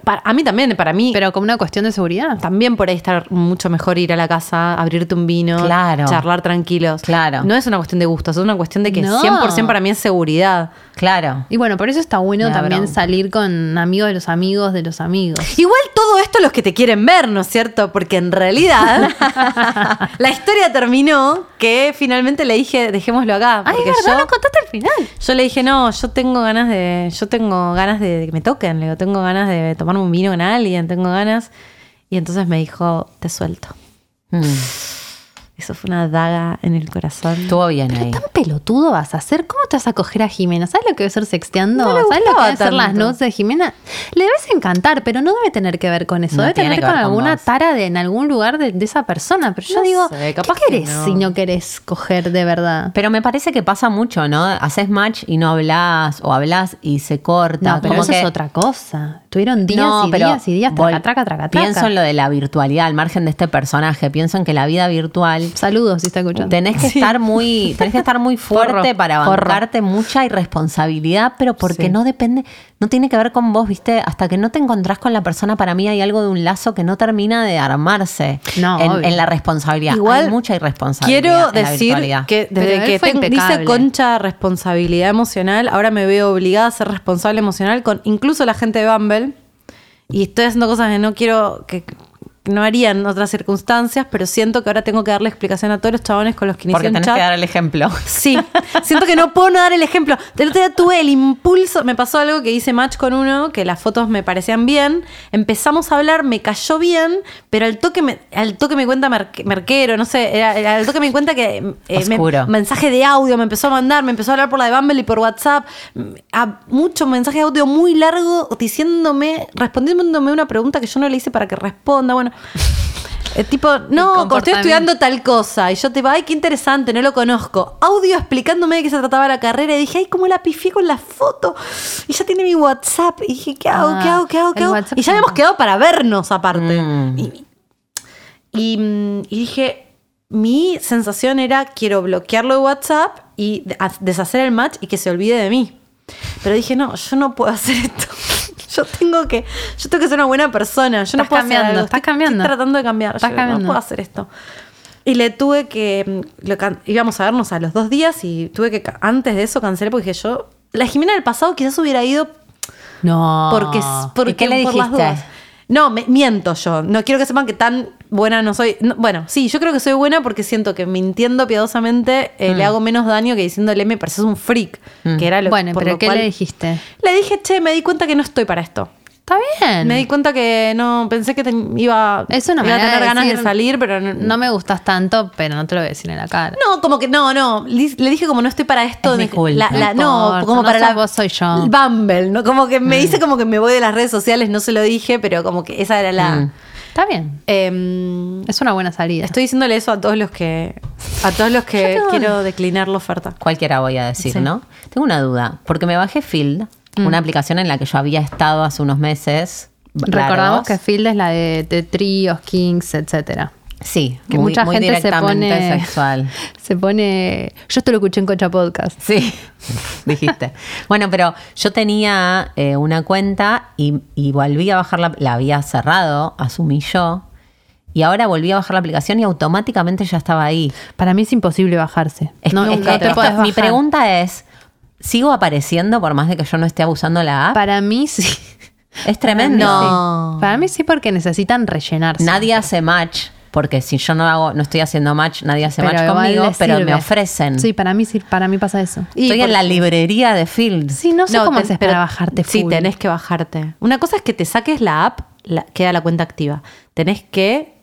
Para- a mí también, para mí. Pero como una cuestión de seguridad. También por ahí estar mucho mejor ir a la casa, abrirte un vino, Claro. charlar tranquilos. Claro. No es una cuestión de gustos, es una cuestión de que No. 100% para mí es seguridad. Claro. Y bueno, por eso está bueno también bronca. salir con amigos de los amigos de los amigos. Igual todo esto los que te quieren ver, ¿no es cierto? Porque en realidad [laughs] la historia terminó que finalmente le dije, dejémoslo acá. Ay, porque es verdad, yo, no contaste al final. yo le dije, no, yo tengo ganas de, yo tengo ganas de que me toquen, le digo, tengo ganas de tomarme un vino con alguien, tengo ganas. Y entonces me dijo, te suelto. Mm. Eso fue una daga en el corazón. Estuvo bien ahí. ¿Tan pelotudo vas a hacer? ¿Cómo te vas a coger a Jimena? ¿Sabes lo que debe ser sexteando? No ¿Sabes lo que deben ser las notes de Jimena? Le debes encantar, pero no debe tener que ver con eso. No debe tener que con ver con alguna tara de en algún lugar de, de esa persona. Pero yo No digo, sé, capaz ¿qué que querés si no querés coger de verdad? Pero me parece que pasa mucho, ¿no? Haces match y no hablas, o hablas y se corta. No, pero como eso que- es otra cosa. Tuvieron días y pero días y días, traca, traca, traca, traca. Pienso en lo de la virtualidad, al margen de este personaje. Pienso en que la vida virtual Saludos si está escuchando. tenés que estar muy, tenés que estar muy [laughs] fuerte para bancarte mucha irresponsabilidad, pero porque Sí. no depende, no tiene que ver con vos, ¿viste? Hasta que no te encontrás con la persona, para mí hay algo de un lazo que no termina de armarse No, en, la responsabilidad. Igual, hay mucha irresponsabilidad. Quiero en decir que desde que tengo- dice Concha responsabilidad emocional, ahora me veo obligada a ser responsable emocional con incluso la gente de Bumble. Y estoy haciendo cosas que no quiero, que no haría en otras circunstancias, pero siento que ahora tengo que darle explicación a todos los chabones con los que inicié porque tenés chat. que dar el ejemplo. [laughs] Sí, siento que no puedo no dar el ejemplo. El otro día tuve el impulso, me pasó algo que hice match con uno, que las fotos me parecían bien, empezamos a hablar, me cayó bien, pero al toque me, al toque me cuenta merque- merquero, no sé, era, era al toque me cuenta que eh, me- mensaje de audio me empezó a mandar, me empezó a hablar por la de Bumble y por WhatsApp, a mucho mensaje de audio muy largo diciéndome, respondiéndome una pregunta que yo no le hice para que responda, bueno. Eh, tipo, [laughs] no, como estoy estudiando tal cosa. Y yo te digo, ay, qué interesante, no lo conozco. Audio explicándome de qué se trataba la carrera. Y dije, ay, cómo la pifié con la foto. Y ya tiene mi WhatsApp. Y dije, ¿qué hago? Ah, ¿Qué hago? ¿Qué hago? ¿Qué hago? WhatsApp Y ya habíamos quedado para vernos aparte. Mm. Y, y, mm, y dije, mi sensación era, quiero bloquearlo de WhatsApp y deshacer el match y que se olvide de mí. Pero dije, no, yo no puedo hacer esto. [laughs] Yo tengo que, yo tengo que ser una buena persona. Yo no puedo cambiando, hacer algo. estás Estoy- cambiando. Estoy tratando de cambiar. Estás Yo cambiando. No puedo hacer esto. Y le tuve que. mm, lo íbamos a vernos a los dos días y tuve que. Antes de eso cancelé porque dije yo. La Jimena del pasado quizás hubiera ido No. porque, porque ¿Y qué le por las dijiste? dudas. No, me- miento yo. No quiero que sepan que tan buena no soy. No, bueno, sí, yo creo que soy buena porque siento que mintiendo piadosamente eh, Mm. le hago menos daño que diciéndole me pareces un freak. Que era lo Bueno, por pero lo ¿qué cual- le dijiste? Le dije, che, me di cuenta que no estoy para esto. Está bien. Me di cuenta que no, pensé que ten- iba, Es una iba a tener de ganas decir, de salir, pero no, No me gustas tanto, pero no te lo voy a decir en la cara. No, como que no, no. Le dije como no estoy para esto. Es mi culpa. la- la- No importa, como no para sos la vos, soy yo. Bumble, ¿no? Como que me dice como que me voy de las redes sociales, no se lo dije, pero como que esa era la. Mm. Está bien. Em, Es una buena salida. estoy diciéndole eso a todos los que. A todos los que quiero declinar la oferta. Cualquiera voy a decir, Sí. ¿no? Tengo una duda, porque me bajé Field, una aplicación en la que yo había estado hace unos meses. Recordamos que Field es la de, de tríos, kings, etcétera. Sí, Que muy, mucha muy gente se pone. sexual. [laughs] Se pone. Yo esto lo escuché en Cocha Podcast. Sí, [laughs] dijiste. Bueno, pero yo tenía eh, una cuenta y, y volví a bajar la, la había cerrado, asumí yo, y ahora volví a bajar la aplicación y automáticamente ya estaba ahí. Para mí es imposible bajarse. Es no, es que te esto- podés mi bajar. pregunta es, ¿sigo apareciendo por más de que yo no esté abusando la app? Para mí sí. es tremendo. No. Para mí sí, porque necesitan rellenarse. Nadie hace match, porque si yo no hago, no estoy haciendo match, nadie hace Pero match conmigo, pero sirve. me ofrecen. Sí, para mí sí, para mí pasa eso. Y Estoy en la librería de Field. Sí, no sé cómo te- haces para bajarte Sí, full. tenés que bajarte. Una cosa es que te saques la app, la- queda la cuenta activa. Tenés que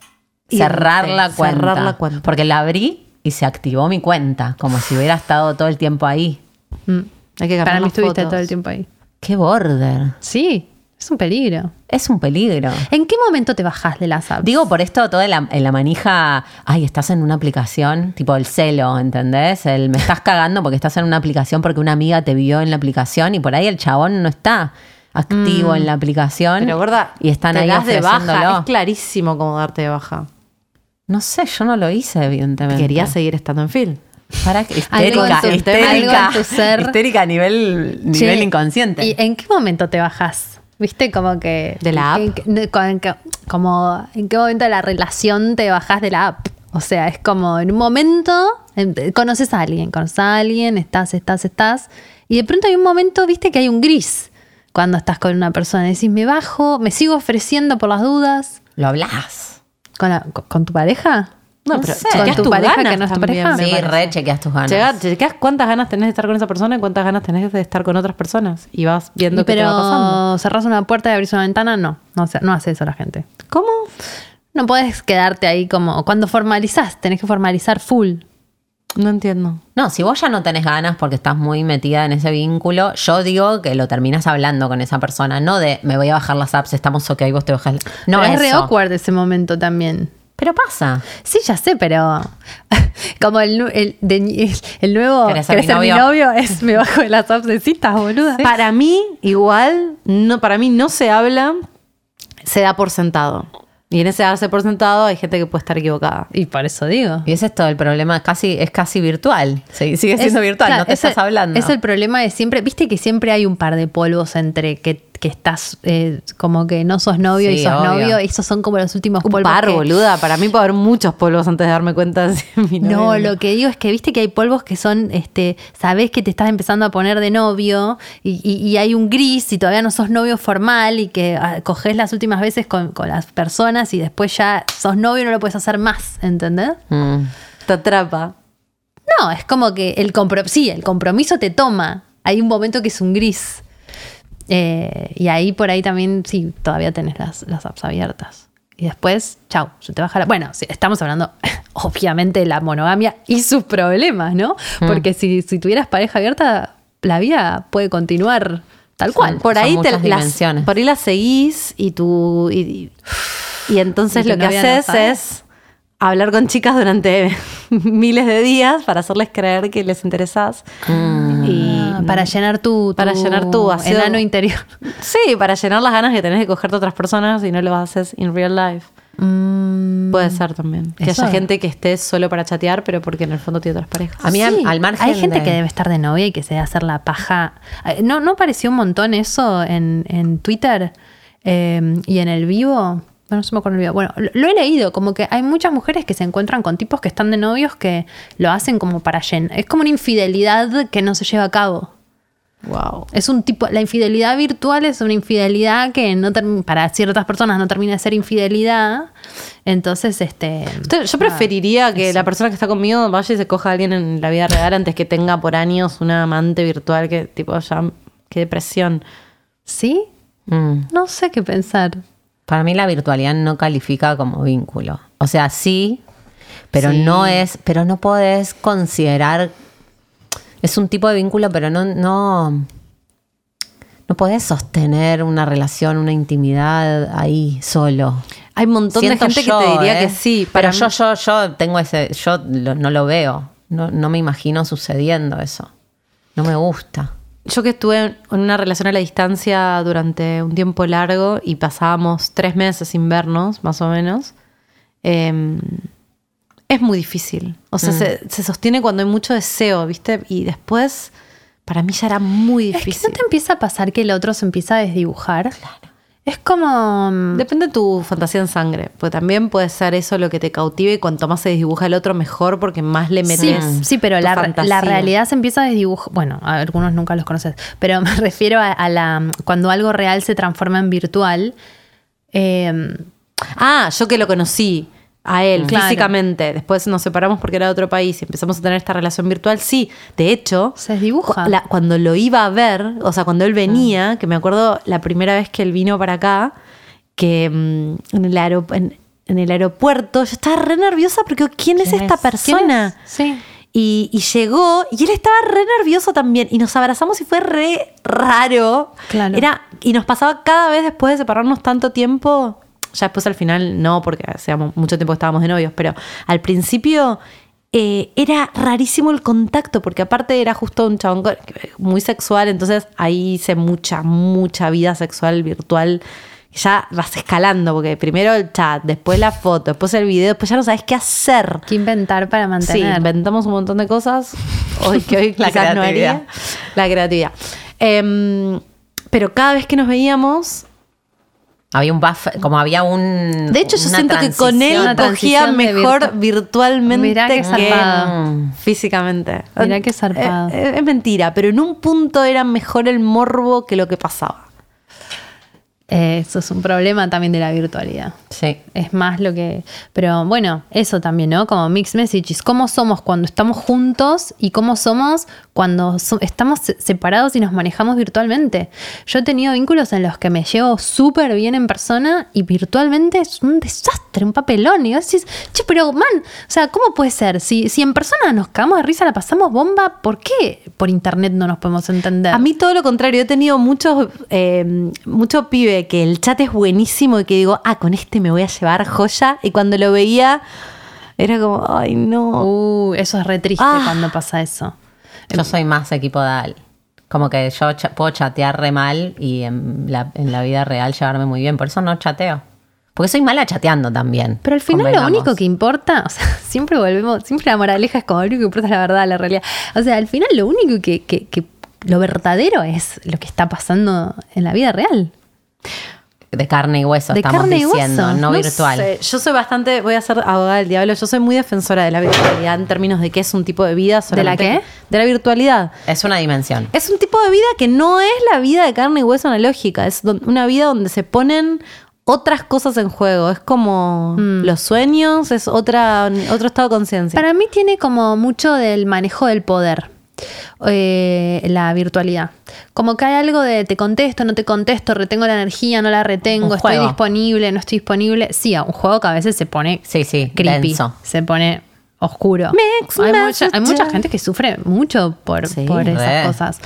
cerrar irte, la cuenta. Cerrar la cuenta. Porque la abrí y se activó mi cuenta, como si hubiera estado todo el tiempo ahí. Mm, Hay que cambiar Para mí las estuviste fotos. todo el tiempo ahí. Qué border. Sí, es un peligro. Es un peligro. ¿En qué momento te bajas de las apps? Digo, por esto, toda la, en la manija, ay, estás en una aplicación, tipo el celo, ¿entendés? El me estás cagando porque estás en una aplicación porque una amiga te vio en la aplicación y por ahí el chabón no está activo en la aplicación. Pero gorda, y están te ahí das de baja. Es clarísimo cómo darte de baja. No sé, yo no lo hice, evidentemente. Quería seguir estando en film. Para que Algo en histérica, tu- histérica, algo en tu ser. histérica a nivel, nivel Che, inconsciente. ¿Y en qué momento te bajas? ¿Viste? Como que. ¿De la app? como en qué momento de la relación te bajas de la app. O sea, es como en un momento em, conoces a alguien, conoces a alguien, estás, estás, estás. Y de pronto hay un momento, viste, que hay un gris cuando estás con una persona. Decís, me bajo, me sigo ofreciendo por las dudas. Lo hablas. ¿Con, la- con- con tu pareja? No, pero sé. chequeas tu tus pareja ganas que no es tu pareja. Sí, re chequeas tus ganas. Checa- chequeas cuántas ganas tenés de estar con esa persona y cuántas ganas tenés de estar con otras personas. Y vas viendo Y qué te va pasando. pero cerrás una puerta y abrís una ventana, no. No, hace- no hace eso la gente. ¿Cómo? No podés quedarte ahí como. Cuando formalizás, tenés que formalizar full. No entiendo. No, si vos ya no tenés ganas porque estás muy metida en ese vínculo, yo digo que lo terminas hablando con esa persona, no de me voy a bajar las apps, estamos ok, vos te bajas. No, pero es re awkward ese momento también. Pero pasa. Sí, ya sé, pero [laughs] como el, el, de- el nuevo ¿Querés ser ¿querés mi ser mi novio? novio es me bajo de las apps de citas, boluda. Para mí, igual, no, para mí no se habla, se da por sentado. Y en ese darse por sentado hay gente que puede estar equivocada. Y por eso digo. Y ese es todo el problema, es casi, es casi virtual. Sí, sigue siendo Es- virtual, claro, no te es el- estás hablando. Es el problema de siempre. Viste que siempre hay un par de polvos entre que, que estás eh, como que no sos novio y sos obvio. novio. Esos son como los últimos Un polvos. par, que- boluda. Para mí puede haber muchos polvos antes de darme cuenta de mi novio No, lo que digo es que viste que hay polvos que son, este, sabés que te estás empezando a poner de novio y, y- y hay un gris y todavía no sos novio formal y que ah, coges las últimas veces con, con las personas y después ya sos novio y no lo puedes hacer más, ¿entendés? Mm. Te atrapa. No, es como que el sí, el compromiso te toma. Hay un momento que es un gris. Eh, y ahí por ahí también, sí, todavía tenés las, las apps abiertas. Y después, chau, se te baja la... Bueno, sí, estamos hablando [laughs] obviamente de la monogamia y sus problemas, ¿no? Mm. Porque si, si tuvieras pareja abierta, la vida puede continuar tal cual. Por Son ahí, te, las, por ahí la seguís y tú. Y, y entonces Y lo que no haces es hablar con chicas durante [laughs] miles de días para hacerles creer que les interesás. Y Ah, para llenar tu, Para llenar tu vacío. enano interior. [laughs] Sí, para llenar las ganas que tenés de cogerte a otras personas y no lo haces in real life. Puede ser también. Que Eso- haya gente que esté solo para chatear, pero porque en el fondo tiene otras parejas. A mí, al- Sí, al margen Hay gente de- que debe estar de novia y que se debe hacer la paja. ¿No, no pareció un montón eso en, en Twitter eh, y en el vivo? No se me acuerdo el video. Bueno, lo, lo he leído, como que hay muchas mujeres que se encuentran con tipos que están de novios que lo hacen como para llenar. Es como una infidelidad que no se lleva a cabo. Wow. Es un tipo, la infidelidad virtual es una infidelidad que no para ciertas personas no termina de ser infidelidad. Entonces, este. Entonces, Yo preferiría que la persona que está conmigo vaya y se coja a alguien en la vida real antes que tenga por años una amante virtual que tipo ya qué depresión. ¿Sí? Mm. No sé qué pensar. Para mí la virtualidad no califica como vínculo. O sea, sí, pero Sí. no es, pero no podés considerar. Es un tipo de vínculo, pero no, no, no podés sostener una relación, una intimidad ahí solo. Hay un montón Siento de gente yo, que te diría ¿eh? que sí. Pero yo, yo, yo tengo ese, yo lo- no lo veo. No, no me imagino sucediendo eso. No me gusta. Yo que estuve en una relación a la distancia durante un tiempo largo y pasábamos tres meses sin vernos, más o menos, eh, es muy difícil. O sea, se, se sostiene cuando hay mucho deseo, ¿viste? Y después, para mí ya era muy Es que difícil. no te empieza a pasar que el otro se empieza a desdibujar. Es como. mm, Depende de tu fantasía en sangre, porque también puede ser eso lo que te cautive y cuanto más se desdibuja el otro, mejor, porque más le Sí, metes. sí, pero tu la, realidad se empieza a desdibujar. Bueno, a algunos nunca los conoces, pero [laughs] me refiero a, a la. Cuando algo real se transforma en virtual. eh, Ah, yo que lo conocí a él Claro. físicamente. Después nos separamos porque era de otro país y empezamos a tener esta relación virtual. Sí, de hecho, Se cu- la- cuando lo iba a ver, o sea, cuando él venía, que me acuerdo la primera vez que él vino para acá, que mm, en, el en- en el aeropuerto, yo estaba re nerviosa porque ¿quién es ¿Quién esta es? persona? Sí. Y, y llegó y él estaba re nervioso también y nos abrazamos y fue re raro. Claro. Era, y nos pasaba cada vez después de separarnos tanto tiempo, ya después al final no, porque hacíamos mucho tiempo que estábamos de novios, pero al principio eh, era rarísimo el contacto, porque aparte era justo un chabón muy sexual, entonces ahí hice mucha, mucha vida sexual virtual. Ya vas escalando, porque primero el chat, después la foto, después el video, después ya no sabes qué hacer. ¿Qué inventar para Sí, mantener? inventamos un montón de cosas [laughs] hoy que hoy La quizás no haría. La creatividad. Em, pero cada vez que nos veíamos, Había un buffer, como había un. de hecho yo siento que con él cogía mejor virtu- virtualmente Mirá que zarpado. físicamente. Mirá qué zarpado. Eh, eh, es mentira, pero en un punto era mejor el morbo que lo que pasaba. Eh, eso es un problema también de la virtualidad. Sí. Es más lo que. Pero bueno, eso también, ¿no? Como mixed messages. ¿Cómo somos cuando estamos juntos y cómo somos cuando so- estamos se- separados y nos manejamos virtualmente. Yo he tenido vínculos en los que me llevo súper bien en persona y virtualmente es un desastre, un papelón. Y vos decís, che, pero man, o sea, ¿cómo puede ser? Si, si en persona nos cagamos de risa, la pasamos bomba, ¿por qué por internet no nos podemos entender? A mí todo lo contrario, he tenido muchos, eh, mucho pibe que el chat es buenísimo y que digo, ah, con este me voy a llevar joya. Y cuando lo veía, era como, ay, no. Uh, eso es re triste Ah. cuando pasa eso. Yo soy más equipo Dal. Como que yo cha- puedo chatear re mal y en la, en la vida real llevarme muy bien. Por eso no chateo. Porque soy mala chateando también. Pero al final lo único que importa, o sea, [laughs] siempre volvemos, siempre la moraleja es como lo único que importa es la verdad, la realidad. O sea, al final lo único que, que- que- lo verdadero es lo que está pasando en la vida real. De carne y hueso De estamos carne y diciendo, hueso. no, No virtual. sé, yo soy bastante, voy a ser abogada del diablo, yo soy muy defensora de la virtualidad en términos de que es un tipo de vida. ¿De la solamente- qué? De la virtualidad. Es una dimensión. Es un tipo de vida que no es la vida de carne y hueso analógica, es una vida donde se ponen otras cosas en juego. Es como los sueños, es otra, otro estado de conciencia. Para mí tiene como mucho del manejo del poder. Eh, la virtualidad. Como que hay algo de te contesto, no te contesto, retengo la energía, no la retengo, estoy disponible, no estoy disponible. Sí, un juego que a veces se pone Sí, sí, creepy, denso. se pone oscuro. Hay, mucha, hay mucha gente que sufre mucho por, Sí, por esas cosas.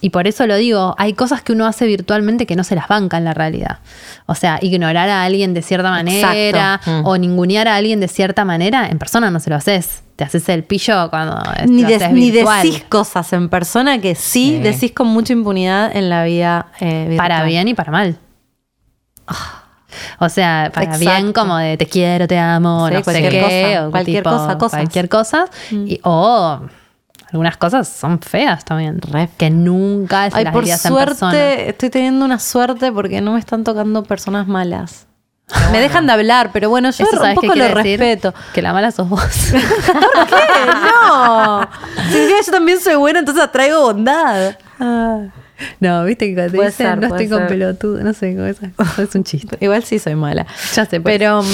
Y por eso lo digo, hay cosas que uno hace virtualmente que no se las banca en la realidad. O sea, ignorar a alguien de cierta manera. Mm. o ningunear a alguien de cierta manera, en persona no se lo haces. Te haces el pillo cuando ni, lo de- ni decís cosas en persona que sí, Sí. decís con mucha impunidad en la vida eh, virtual. Para bien y para mal. O sea, para Exacto. bien como de te quiero, te amo, Sí, no sé cualquier qué, cosa, o cualquier tipo, cosa, cosas. cualquier cosa. Y, o algunas cosas son feas también. Re Que nunca se Ay, las por dirías en suerte, estoy teniendo una suerte porque no me están tocando personas malas. Me dejan de hablar, pero bueno, yo un ¿sabes qué poco lo respeto. Que la mala sos vos. [laughs] ¿Qué? No. [laughs] Que yo también soy buena, entonces atraigo bondad. No, viste que cuando te Puede dicen ser, no estoy con ser. pelotudo, no sé, cosas, es un chiste. Igual sí soy mala. Ya sé, por Pero. mm,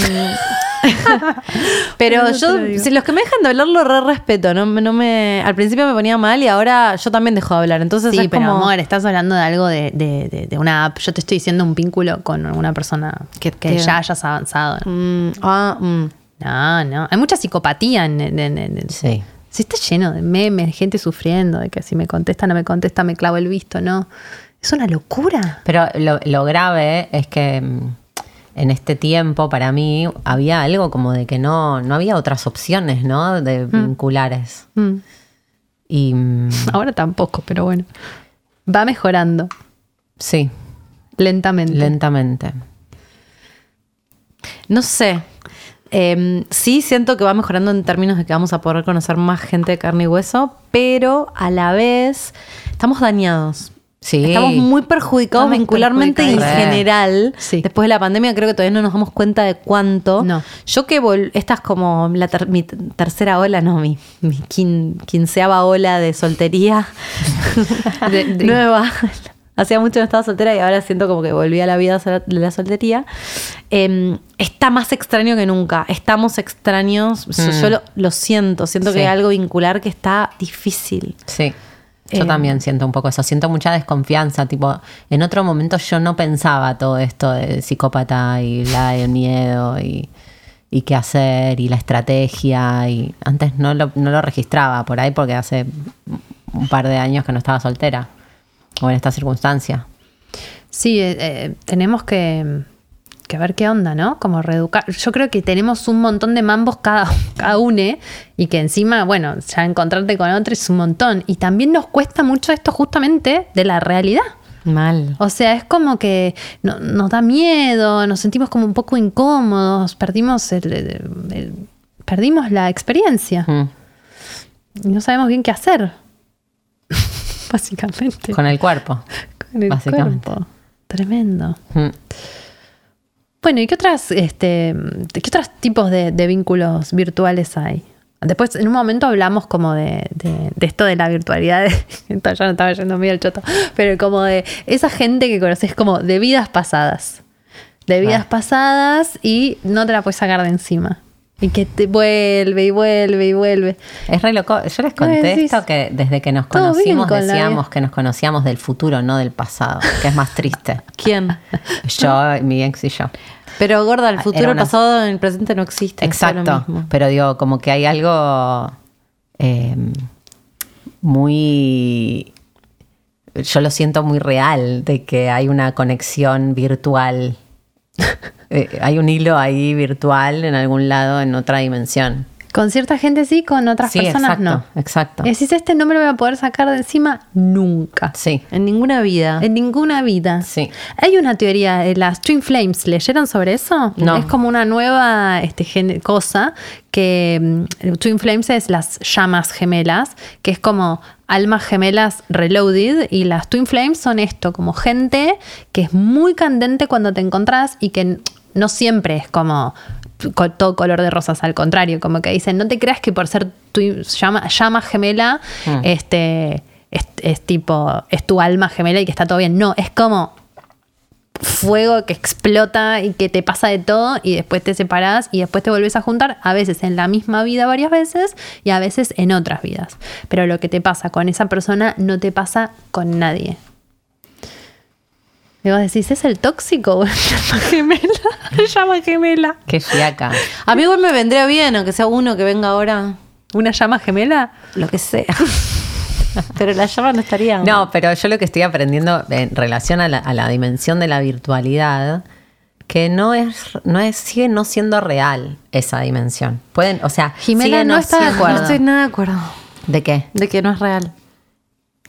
[laughs] [laughs] pero No yo, lo si los que me dejan de hablar, lo re respeto. No, no me, al principio me ponía mal y ahora yo también dejo de hablar. Entonces Sí, es pero como. amor, estás hablando de algo de, de- de- de una app. Yo te estoy diciendo un vínculo con una persona que, Que ya hayas avanzado. Mm, ah, mm. No, no. Hay mucha psicopatía en. en- en- en- Sí. Sí, está lleno de memes, de gente sufriendo, de que si me contesta, no me contesta, me clavo el visto, ¿no? Es una locura. Pero lo, lo grave es que mm, en este tiempo, para mí, había algo como de que no, no había otras opciones, ¿no? De vinculares. Mm. Y [laughs] mm, Ahora tampoco, pero bueno. Va mejorando, sí, lentamente. lentamente. No sé. Eh, sí siento que va mejorando en términos de que vamos a poder conocer más gente de carne y hueso, pero a la vez estamos dañados. Sí. Estamos muy perjudicados Estamos vincularmente en perjudicados. general. Sí. Después de la pandemia creo que todavía no nos damos cuenta de cuánto. No. Yo que vol- esta es como la ter- mi tercera ola, no, mi, mi quin- quinceava ola de soltería [laughs] [laughs] De- de- nueva. Hacía mucho que no estaba soltera y ahora siento como que volví a la vida de la soltería. Eh, está más extraño que nunca. Estamos extraños. Yo, Mm. yo lo, lo siento. Siento Sí. que hay algo vincular que está difícil. Sí. Yo Eh, también siento un poco eso, siento mucha desconfianza, tipo, en otro momento yo no pensaba todo esto de psicópata y la el miedo y, y qué hacer y la estrategia y antes no lo, no lo registraba por ahí porque hace un par de años que no estaba soltera o en esta circunstancia. Sí, eh, eh, tenemos que, que ver qué onda, ¿no? Como reeducar. Yo creo que tenemos un montón de mambos cada, [laughs] cada une y que encima, bueno, ya encontrarte con otro es un montón. Y también nos cuesta mucho esto justamente de la realidad. Mal. O sea, es como que no- nos da miedo, nos sentimos como un poco incómodos, perdimos el, el- el- perdimos la experiencia Mm. y no sabemos bien qué hacer. Básicamente. Con el cuerpo. [laughs] Con el básicamente. cuerpo. Tremendo. Mm. Bueno, ¿y qué otras, este, qué otros tipos de, de vínculos virtuales hay? Después, en un momento hablamos como de, de- de esto de la virtualidad. Entonces [laughs] ya no estaba yendo medio el choto. Pero como de esa gente que conoces como de vidas pasadas. De vidas pasadas y no te la puedes sacar de encima. Y que te vuelve y vuelve y vuelve. Es re loco. Yo les ¿Qué conté decís? esto que desde que nos conocimos con decíamos que nos conocíamos del futuro, no del pasado, que es más triste. [laughs] ¿Quién? Yo, mi ex y yo. Pero gorda, el Era futuro, el una- pasado, el presente no existe. Exacto. Pero digo, como que hay algo eh, muy. Yo lo siento muy real de que hay una conexión virtual. [laughs] Eh, hay un hilo ahí virtual en algún lado, en otra dimensión. Con cierta gente sí, con otras Sí, personas exacto, no. exacto. Decís, este no me lo voy a poder sacar de encima nunca. Sí, En ninguna vida. En ninguna vida. Sí. Hay una teoría, eh, las Twin Flames, ¿leyeron sobre eso? No. Es como una nueva este, cosa que mm, Twin Flames es las llamas gemelas, que es como almas gemelas reloaded y las Twin Flames son esto, como gente que es muy candente cuando te encontrás y que no siempre es como co- todo color de rosas, al contrario, como que dicen, no te creas que por ser tu llama, llama gemela, este, es, es tipo, es tu alma gemela y que está todo bien. No, es como fuego que explota y que te pasa de todo y después te separás y después te volvés a juntar, a veces en la misma vida varias veces y a veces en otras vidas. Pero lo que te pasa con esa persona no te pasa con nadie. Y vos decís, ¿es el tóxico [laughs] llama gemela? El [laughs] llama gemela. qué fiaca. A mí igual me vendría bien, aunque sea uno que venga ahora, ¿Una llama gemela? lo que sea. [laughs] Pero la llama no estaría. No, pero yo lo que estoy aprendiendo en relación a la, a la dimensión de la virtualidad, que no es, no es, sigue no siendo real esa dimensión. Pueden, o sea, Jimena sigue no está de acuerdo. No estoy nada de acuerdo. ¿De qué? De que no es real.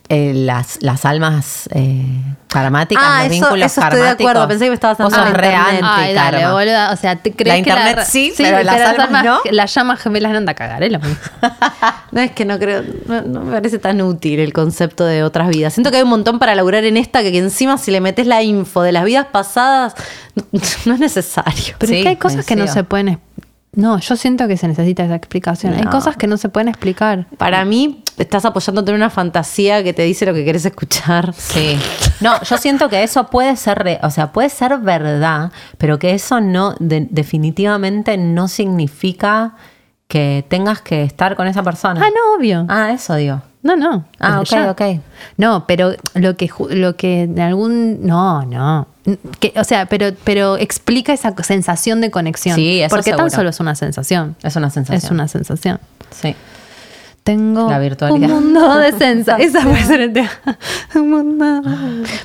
Eh, las, las almas eh, karmáticas, Ah, los eso- vínculos eso estoy de karmáticos. acuerdo. Pensé que me estabas Vos hablando sos de re internet. anti Ay, dale, karma. boluda. O sea, ¿te crees La que internet la, sí, pero las almas no. Las llamas gemelas no anda a cagar, ¿eh? Lo mismo. [laughs] No es que no creo, no, no me parece tan útil el concepto de otras vidas. Siento que hay un montón para laburar en esta que, que encima si le metes la info de las vidas pasadas no, [laughs] no es necesario. Pero Sí, es que hay cosas que no se pueden. es- No, yo siento que se necesita esa explicación. Hay cosas que no se pueden explicar. Para mí estás apoyándote en una fantasía que te dice lo que querés escuchar. Sí. No, yo siento que eso puede ser, re- o sea, puede ser verdad, pero que eso no, de- definitivamente no significa que tengas que estar con esa persona. Ah, no, obvio. Ah, eso digo. No, no. Ah, ok, ya. ok. No, pero lo que lo que de algún no, no. Que, o sea, pero pero explica esa sensación de conexión. Sí, eso porque tan solo es una sensación. Es una sensación. Es una sensación. Sí. Tengo La virtualidad. un mundo de sensaciones. [laughs] Esa puede ser el tema. [laughs] Un mundo.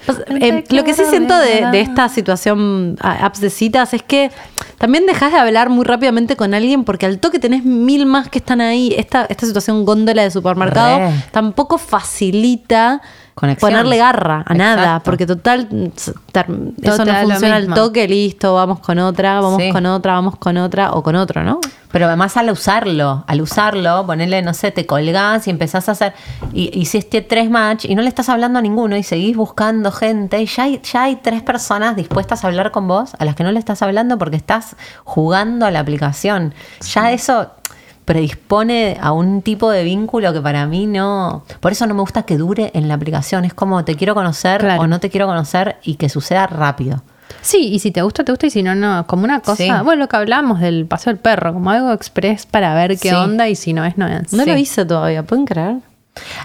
Pues, eh, lo que sí siento de, de esta situación apps de citas es que también dejas de hablar muy rápidamente con alguien porque al toque tenés mil más que están ahí. Esta, esta situación góndola de supermercado Re. tampoco facilita Conexión. ponerle garra a nada, porque total eso te no funciona al toque, listo, vamos con otra, vamos Sí. con otra, vamos con otra o con otro, ¿no? Pero además al usarlo, al usarlo, ponerle, no sé, te colgás y empezás a hacer, y hiciste tres match y no le estás hablando a ninguno y seguís buscando gente y ya hay, ya hay tres personas dispuestas a hablar con vos a las que no le estás hablando porque estás jugando a la aplicación. Ya eso predispone a un tipo de vínculo que para mí no... Por eso no me gusta que dure en la aplicación. Es como te quiero conocer Claro. o no te quiero conocer y que suceda rápido. Sí, y si te gusta, te gusta, y si no, no. Como una cosa. Sí. Bueno, lo que hablamos del paseo del perro, como algo express para ver qué Sí. onda y si no es, no es. No Sí. lo hice todavía, ¿pueden creer?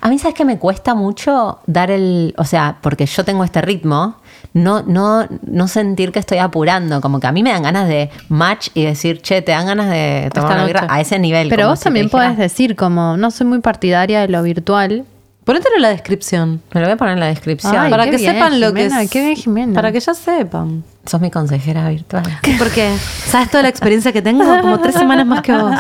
A mí, ¿sabes que me cuesta mucho dar el. O sea, porque yo tengo este ritmo, no, no, no sentir que estoy apurando. Como que a mí me dan ganas de match y decir, che, te dan ganas de tomar Esta una birra a ese nivel. Pero vos si también podés decir, como, no soy muy partidaria de lo virtual. Ponételo en la descripción. Me lo voy a poner en la descripción. Ay, para que bien, sepan lo que es. qué bien, Jimena. Para que ya sepan. Sos mi consejera virtual. Porque sabes toda la experiencia que tengo, como tres semanas más que vos.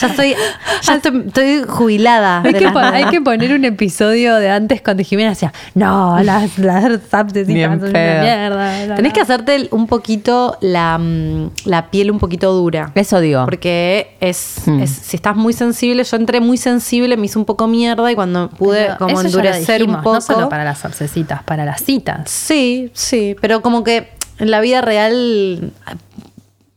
Ya estoy, ya estoy, estoy jubilada. Hay que, hay poner un episodio de antes cuando Jimena decía, no, las, las apps de citas son una mierda. Tenés que bla". hacerte un poquito la, mm, la piel un poquito dura. Eso digo. Porque es, Hmm. es- si estás muy sensible, yo entré muy sensible, me hice un poco mierda y cuando pude Pero como endurecer un poco. No solo para las appsecitas, para las citas. Sí, sí, pero como que en la vida real,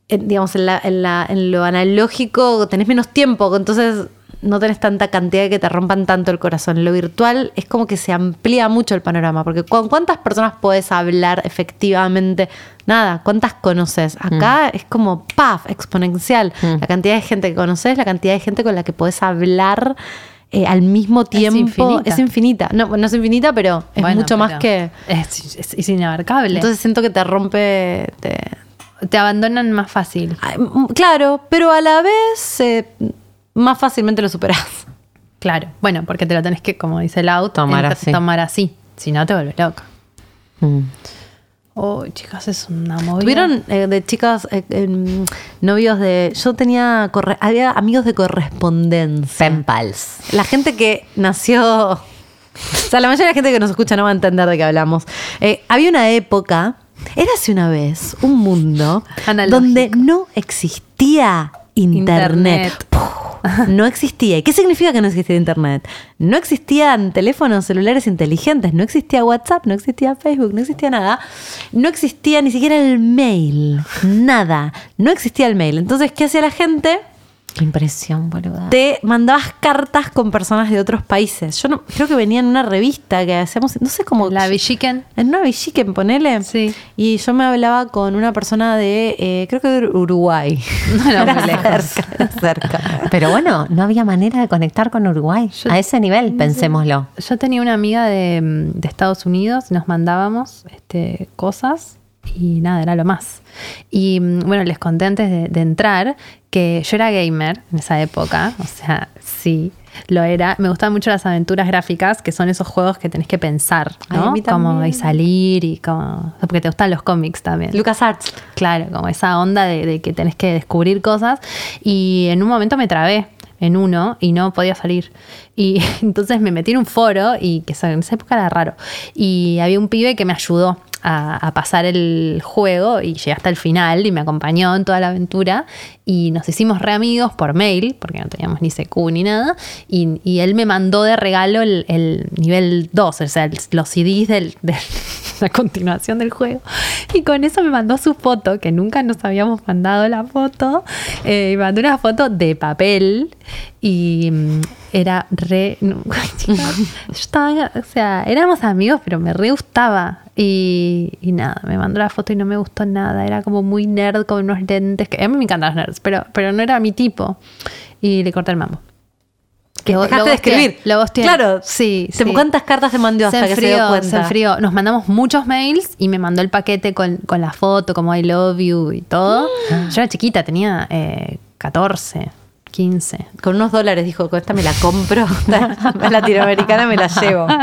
en- digamos, en, la- en la- en lo analógico tenés menos tiempo, entonces no tenés tanta cantidad de que te rompan tanto el corazón. Lo virtual es como que se amplía mucho el panorama, porque ¿cu- ¿cuántas personas puedes hablar efectivamente? Nada, ¿cuántas conoces? Acá es como, paf, exponencial. La cantidad de gente que conoces, la cantidad de gente con la que podés hablar eh, al mismo tiempo. infinita. Es infinita. No, no es infinita, pero es Bueno, mucho más que... Es, es- es inabarcable. Entonces siento que te rompe... te- te abandonan más fácil. Ay, Claro, pero a la vez eh, más fácilmente lo superas. Claro. Bueno, porque te lo tenés que, como dice el auto, Tomar así. tomar así. Si no, te vuelves loca. Mm. Oh, chicas, es una movida. Tuvieron eh, de chicas eh, em, novios de. Yo tenía. corre- había amigos de correspondencia. Penpals. La gente que nació. O sea, la mayoría de la gente que nos escucha no va a entender de qué hablamos. Eh, había una época. Érase una vez un mundo Analógico. donde no existía internet. Internet. No existía. ¿Y qué significa que no existía internet? No existían teléfonos celulares inteligentes, no existía WhatsApp, no existía Facebook, no existía nada. No existía ni siquiera el mail. Nada. No existía el mail. Entonces, ¿qué hacía la gente? Qué impresión, boluda. te mandabas cartas con personas de otros países. Yo no, creo que venía en una revista que hacíamos, no sé cómo. La Villiquen. En una Villiquen, ponele. Sí. Y yo me hablaba con una persona de, eh, creo que de Uruguay. [laughs] No era muy lejos. cerca, era cerca. Pero bueno, no había manera de conectar con Uruguay. A ese nivel, pensémoslo. Yo tenía una amiga de, de Estados Unidos, nos mandábamos este, cosas y nada, era lo más. Y mm, bueno, les conté antes de, de entrar que yo era gamer en esa época, o sea, sí, lo era. Me gustaban mucho las aventuras gráficas, que son esos juegos que tenés que pensar, Ay, ¿no? a mí como también. y salir y como... Porque te gustan los cómics también. Lucas Arts. Claro, como esa onda de, de que tenés que descubrir cosas. Y en un momento me trabé en uno y no podía salir. Y [laughs] entonces me metí en un foro y que en esa época era raro. Y había un pibe que me ayudó a, pasar el juego y llegué hasta el final y me acompañó en toda la aventura. Y nos hicimos re amigos por mail, porque no teníamos ni CQ ni nada. Y, él me mandó de regalo el, el nivel 2, o sea, el- los CDs del, [laughs] la continuación del juego. Y con eso me mandó su foto, que nunca nos habíamos mandado la foto. Eh, y mandó una foto de papel. Y mm, era re. [laughs] estaba, o sea, éramos amigos, pero me re gustaba. Y, y nada, me mandó la foto y no me gustó nada. Era como muy nerd con unos lentes. Que, a mí me encantan los nerds, pero, pero no era mi tipo. Y le corté el mambo. Que Dejaste de escribir. Lo. Claro. Sí, sí. ¿Cuántas cartas te mandó hasta que se dio cuenta? Se enfrió. Nos mandamos muchos mails y me mandó el paquete con, con la foto, como I love you y todo. Ah. Yo era chiquita, tenía eh, 14, 15. Con unos dólares dijo, con esta me la compro. [laughs] Latinoamericana me la llevo. [laughs]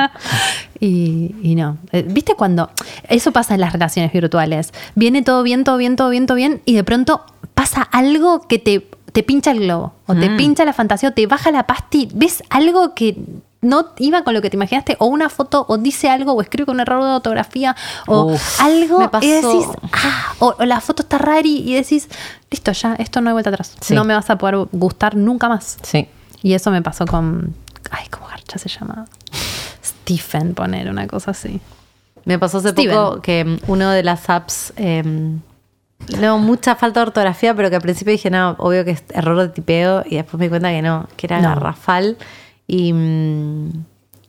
Y, y no. Eh, ¿Viste cuando eso pasa en las relaciones virtuales? Viene todo bien, todo bien, todo bien, todo bien, y de pronto pasa algo que te, te pincha el globo, o te pincha la fantasía, o te baja la pasti, ves algo que no iba con lo que te imaginaste, o una foto, o dice algo, o escribe con un error de ortografía, o Uf, algo, y decís, ah, o, o la foto está rara y decís, listo, ya, esto no hay vuelta atrás. Sí. No me vas a poder gustar nunca más. Sí. Y eso me pasó con. Ay, ¿cómo garcha se llama? Stephen, poner una cosa así. Me pasó hace Steven. poco que mm, uno de las apps. Eh, no, mucha falta de ortografía, pero que al principio dije, no, obvio que es error de tipeo. Y después me di cuenta que no, que era No. garrafal. Y, mm,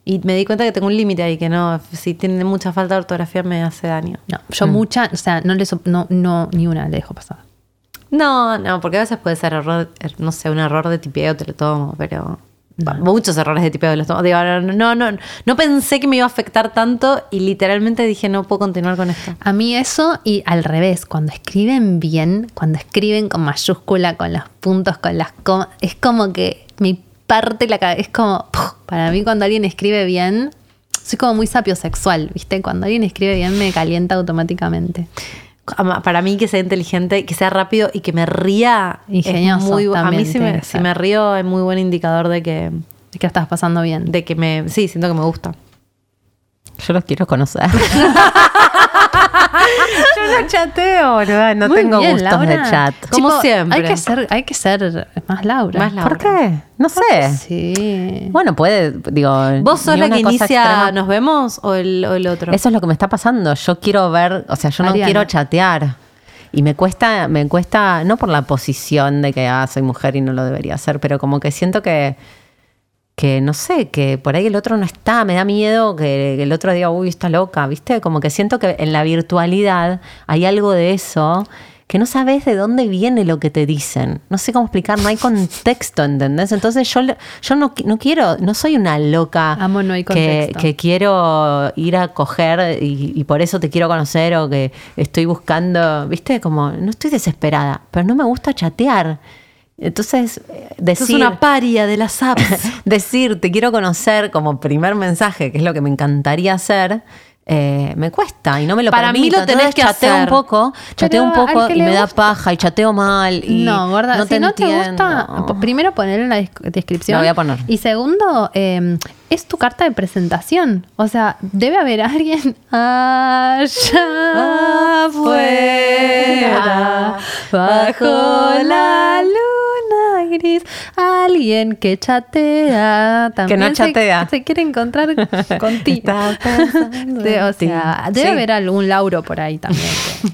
y me di cuenta que tengo un límite ahí, que no, si tiene mucha falta de ortografía me hace daño. No, yo mucha, o sea, no le so- no, no, ni una le dejo pasar. No, no, porque a veces puede ser error, er- no sé, un error de tipeo, te lo tomo, pero muchos errores de tipeo los tomo. Digo, no, no, no, no pensé que me iba a afectar tanto y literalmente dije, no puedo continuar con esto. A mí eso y al revés, cuando escriben bien, cuando escriben con mayúscula, con los puntos, con las comas, es como que me parte la cabeza, es como, ¡puf! para mí cuando alguien escribe bien, soy como muy sapiosexual, ¿viste? Cuando alguien escribe bien me calienta automáticamente. Para mí que sea inteligente, que sea rápido y que me ría. es Ingenioso muy bu- A mí si me, si río es muy buen indicador de que, Es estás pasando bien. de que me... Sí, siento que me gusta. Yo los quiero conocer. [laughs] [laughs] Yo no chateo, boluda. No Muy tengo bien, gustos Laura. de chat. Como siempre. Hay que ser, hay que ser más Laura. Más Laura. ¿Por qué? No sé. Sí. Bueno, puede, digo. ¿Vos sos la que inicia extrema. ¿Nos vemos o el, o el otro? Eso es lo que me está pasando. Yo quiero ver, o sea, yo no Ariana. quiero chatear. Y me cuesta, me cuesta, no por la posición de que ah, soy mujer y no lo debería hacer, pero como que siento que que no sé, que por ahí el otro no está, me da miedo que, que el otro diga, uy, está loca, ¿viste? Como que siento que en la virtualidad hay algo de eso que no sabes de dónde viene lo que te dicen. No sé cómo explicar, no hay contexto, ¿entendés? Entonces yo, yo no, no quiero, no soy una loca Amo, no hay que, contexto. que quiero ir a coger y, y por eso te quiero conocer o que estoy buscando, ¿viste? Como, no estoy desesperada, pero no me gusta chatear. Entonces, eh, Sos decir, una paria de las apps. [laughs] decir te quiero conocer como primer mensaje, que es lo que me encantaría hacer, eh, me cuesta y no me lo Para mí permito. lo tenés Entonces, que chateo hacer. un poco, chateo un poco y me da paja y chateo mal. Y no, gorda, no si no te gusta, primero ponerlo en la descripción. Lo voy a poner. Y segundo, eh, es tu carta de presentación. O sea, debe haber alguien [laughs] allá afuera, bajo la luna gris, alguien que chatea. También no se- chatea. Se, quiere encontrar [laughs] contigo. De- o sea, debe Sí. haber algún Lauro por ahí también. que-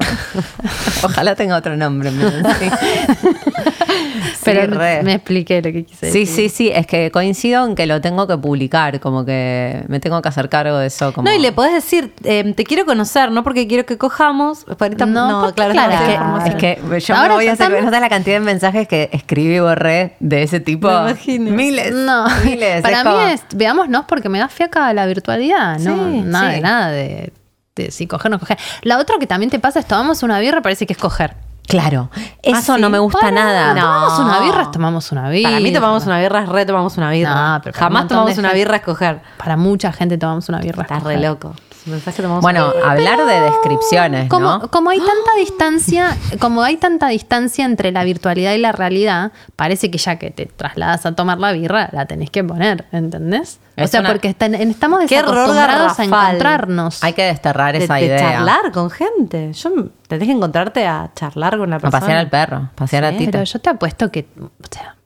[laughs] Ojalá tenga otro nombre. sí. [laughs] [laughs] Pero Sí, re. me expliqué lo que quise Sí, decir. sí, sí, es que coincido en que lo tengo que publicar, como que me tengo que hacer cargo de eso. Como... No, y le podés decir, eh, te quiero conocer, no porque quiero que cojamos. ahorita- No, no, ¿por qué claro, Clara? no, Es que, información. es que yo Ahora me voy a hacer, no la cantidad de mensajes que escribí y borré de ese tipo. Me imagino. Miles. No, miles. para Es mí como- es, veámonos porque me da fiaca la virtualidad, no, Sí, nada sí. de nada de, de si coger o no coger. La otra que también te pasa es tomamos una birra, parece que es coger. Claro, eso ¿Ah, no sí? me gusta nada. Tomamos una birra, tomamos una birra. Para mí tomamos una birra, re tomamos una birra. No, pero un Jamás tomamos una gente. birra a escoger. Para mucha gente tomamos una birra. Estás re loco. Pensás que tomamos Bueno, una hablar de descripciones, Como, ¿no? como hay tanta distancia, como hay tanta distancia entre la virtualidad y la realidad, parece que ya que te trasladas a tomar la birra, la tenés que poner, ¿entendés? O sea, una- porque están- estamos desacostumbrados a encontrarnos. Hay que desterrar de, esa de idea. charlar con gente. Yo tenés que encontrarte a charlar con la A persona. pasear al perro, pasear a Tita. Pero yo te apuesto que, o sea,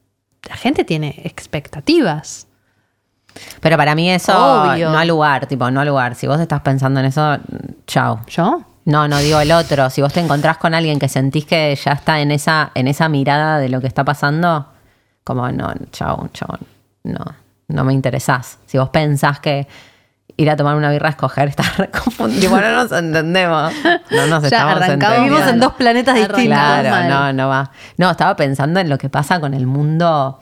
la gente tiene expectativas. Pero para mí eso Obvio. no al lugar, tipo, no al lugar. Si vos estás pensando en eso, chao. ¿Yo? No, no digo el otro. Si vos te encontrás con alguien que sentís que ya está en esa, en esa mirada de lo que está pasando, como no, chao, chao, no, no me interesás. Si vos pensás que ir a tomar una birra a escoger [laughs] está reconfundido. Bueno, no nos entendemos. No nos Ya estamos arrancamos entendiendo. Vivimos en dos planetas distintos. Claro, no, no va. No, estaba pensando en lo que pasa con el mundo.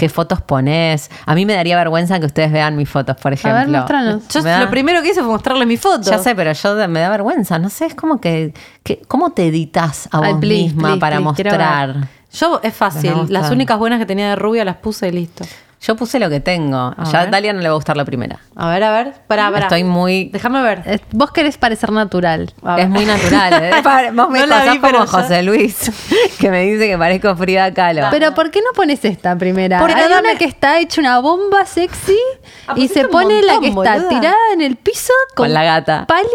¿Qué fotos pones? A mí me daría vergüenza que ustedes vean mis fotos, por ejemplo. ver, mostranos. Yo da- lo primero que hice fue mostrarle mi foto. Ya sé, pero yo me da vergüenza. No sé, es como que, que- ¿cómo te editas a Ay, vos please, misma please, para please, mostrar? Yo es fácil. Las únicas buenas que tenía de rubia las puse y listo. Yo puse lo que tengo. ya a ver. Dalia no le va a gustar la primera. A ver, a ver. Pará, pará. Estoy muy. Déjame ver. Eh, Vos querés parecer natural. Es muy natural. [laughs] ¿eh? Vos me No pasás vi, como ya- José Luis, [laughs] que me dice que parezco Frida Kahlo. Pero ¿por qué no pones esta primera? Porque Hay una que está hecha una bomba sexy Ah, y pusiste se pone la que está boluda. tirada en el piso con, Con la gata. Pálida.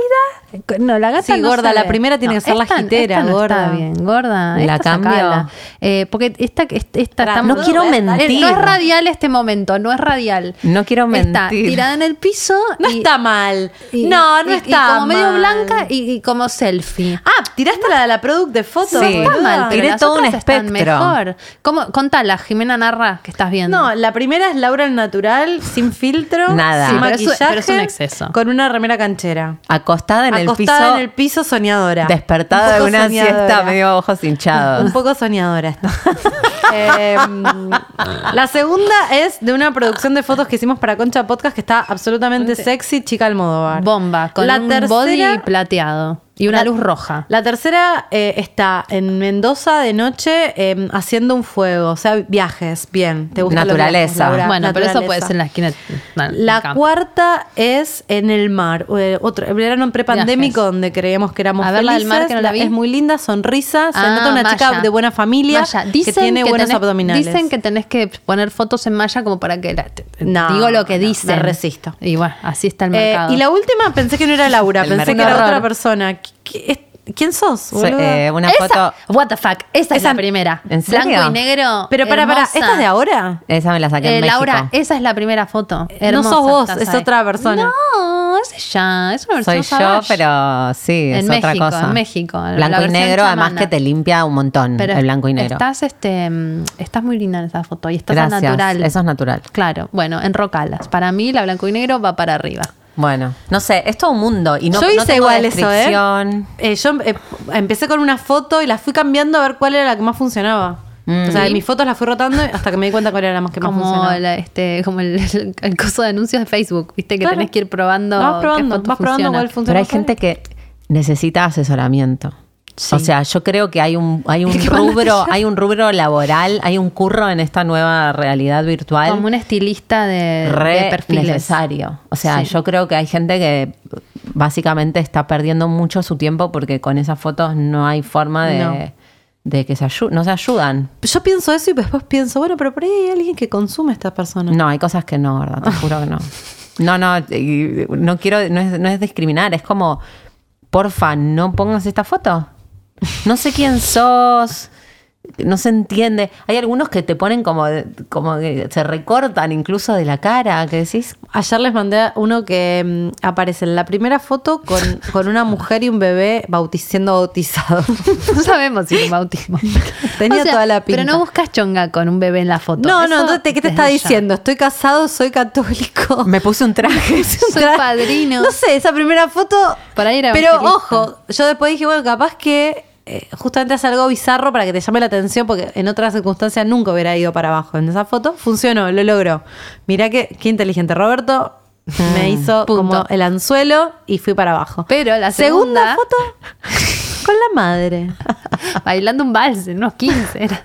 No, la gata Sí, no gorda, la primera tiene que ser la jitera, esta no gorda. Está bien, gorda. ¿La cambio? Eh, porque esta, esta, está no quiero eh, mentir. No es radial este momento, no es radial. No quiero Está mentir. tirada en el piso. No y- está mal. y- no, no y- está Y como medio blanca y, como selfie. Ah, tiraste la de la product de fotos. Sí. Está mal, pero Tiré todo un espectro. mejor. ¿Cómo, contala, Jimena Narra, que estás viendo. No, la primera es Laura el natural, sin filtro, Nada. sin Sí, maquillaje, pero es un exceso. con una remera canchera. Acostada en el Acostada piso, en el piso soñadora. despertada Un de poco una soñadora. siesta medio ojos hinchados. Un poco soñadora esta. [laughs] Eh, la segunda es de una producción de fotos que hicimos para Concha Podcast que está absolutamente sexy, chica Almodóvar. Bomba, con la un tercera, body plateado y una La- luz roja. La tercera eh, está en Mendoza de noche eh, haciendo un fuego, o sea, viajes, bien. ¿Te gustan los Naturaleza. viajes, bueno, pero eso puede ser en la esquina. no, La cuarta es en el mar. eh, Otro, el verano prepandémico donde creíamos que éramos A ver la del felices. mar, que no la vi. Es muy linda, sonrisa. Se Ah, nota una chica de buena familia que tiene buenos tenés- abdominales. Dicen que tenés que poner fotos en malla como para que... la- No, digo lo que no, dicen. me resisto. Y bueno, así está el Eh, mercado. y la última pensé que no era Laura, pensé que era otra persona. ¿Qui- qui- es- ¿Quién sos? Boluda? eh, una Esa, foto. what the fuck, esa, es la primera. ¿En serio? Blanco y negro. Pero para, para. ¿esta es de ahora? Esa me la saqué en Eh, México. Laura, esa es la primera foto. no Hermosa sos vos, es ahí. otra persona. No, No, es ella. Es una versión Soy yo, pero sí, es En otra México, cosa. en México, la Blanco y negro, además que te limpia un montón Pero el blanco y negro. Estás, este, mm, estás muy linda en esa foto y estás Gracias. natural. Eso es natural. Claro, bueno, enrocalas. Para mí, la blanco y negro va para arriba. Bueno, no sé, es todo un mundo y no, yo no hice tengo igual eso, ¿eh? Eh, Yo eh, empecé con una foto y la fui cambiando a ver cuál era la que más funcionaba. O sea, mis fotos las fui rotando hasta que me di cuenta cuál era la más que más como funcionaba. la- este, como el, el- el coso de anuncios de Facebook, viste que Claro. tenés que ir probando. Vas qué probando, foto vas probando funciona. cuál funciona. Pero hay gente que necesita asesoramiento. Sí. O sea, yo creo que hay un, hay un [laughs] rubro, hay un rubro laboral, hay un curro en esta nueva realidad virtual. Como un estilista de, re de perfiles. necesario. O sea, Sí. yo creo que hay gente que básicamente está perdiendo mucho su tiempo porque con esas fotos no hay forma de, No. de que se no se ayudan. Yo pienso eso y después pienso, bueno, pero por ahí hay alguien que consume a esta persona. No, hay cosas que no, ¿verdad? Te juro que no. No, no, no quiero, no es, no es discriminar, es como, porfa, no pongas esta foto. No sé quién sos, no se entiende. Hay algunos que te ponen como, como que se recortan incluso de la cara, que decís, Ayer les mandé uno que mm, aparece en la primera foto con, [laughs] con una mujer y un bebé bautiz- siendo bautizado. [laughs] No sabemos si es un bautismo. [laughs] Tenía toda la Pero pinta. no buscas chonga con un bebé en la foto. No, Eso no, ¿qué te está ya. diciendo? Estoy casado, soy católico. me puse un traje. Soy padrino. No sé, esa primera foto. Por ahí era Pero ojo, yo después dije, bueno, capaz que eh, justamente hace algo bizarro para que te llame la atención, porque en otras circunstancias nunca hubiera ido para abajo. En esa foto funcionó, lo logró. Mirá qué, qué inteligente. Roberto me hizo Punto. como el anzuelo y fui para abajo. Pero la segunda- foto con la madre. [laughs] Bailando un vals en unos 15 era.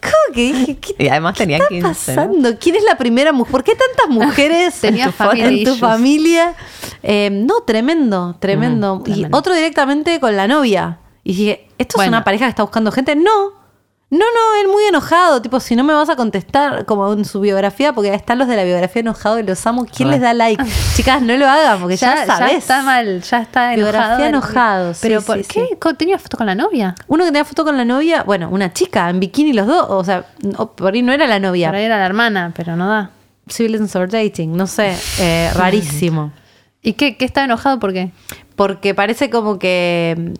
¿Cómo que dije? ¿Qué Y además tenía está 15. ¿no? pasando? ¿Quién es la primera mujer? ¿Por qué tantas [laughs] mujeres Tenía en tu, fa- family en tu familia? Eh, no, tremendo, tremendo. y tremendo. otro directamente con la novia. Y dije, ¿esto Bueno. es una pareja que está buscando gente? No. No, no, él muy enojado, tipo, si no me vas a contestar como en su biografía, porque están los de la biografía enojados y los amo, ¿quién Re. les da like? [laughs] Chicas, no lo hagan, porque ya, sabes. está mal, ya está enojado. Biografía enojado, sí, Pero ¿por sí. qué? ¿Tenía foto con la novia? Uno que tenía foto con la novia, bueno, una chica en bikini los dos, o sea, por ahí no era la novia. Por ahí era la hermana, pero no da. Civilians or Dating, no sé, eh, [laughs] rarísimo. ¿Y qué, qué estaba enojado por qué? Porque parece como que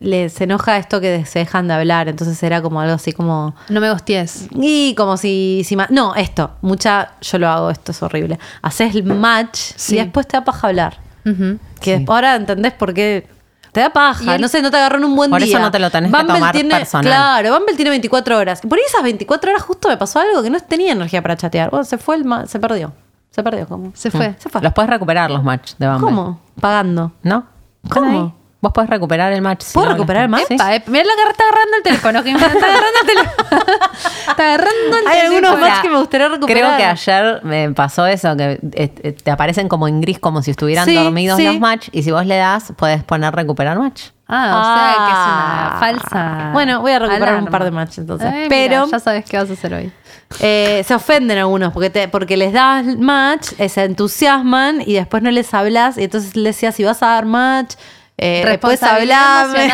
les enoja esto que se dejan de hablar, entonces era como algo así como... No me gusties. Y como si... si no, esto, mucha, yo lo hago, esto es horrible. Haces el match Sí. y después te da paja hablar. Que después ahora entendés por qué... Te da paja, no sé, no te agarró en un buen Por día. eso no te lo tenés que tomar tiene, personal. Claro, Bumble tiene 24 horas. Por ahí esas 24 horas justo me pasó algo que no tenía energía para chatear. Bueno, se fue el ma- se perdió. Se perdió, ¿cómo? Se fue. Se fue. Los puedes recuperar los match de Bumble. ¿Cómo? Pagando. ¿No? ¿Cómo? Vos podés recuperar el match. si ¿Puedo no recuperar el match? Sí. Epa, eh, mira la que está agarrando el teléfono. que está agarrando el teléfono. [laughs] está agarrando el Hay algunos match que me gustaría recuperar. Creo que ayer me pasó eso, que eh, eh, te aparecen como en gris, como si estuvieran Sí, dormidos sí. los match, y si vos le das, puedes poner recuperar match. Ah, o sea que es Ah. una falsa. Bueno, voy a recuperar un par de match, entonces. Eh, mira, Pero- ya sabes qué vas a hacer hoy. Eh, se ofenden algunos porque, te- porque les das match, eh, se entusiasman y después no les hablas. Y entonces les decías, si vas a dar match, eh, Responsabilidad de.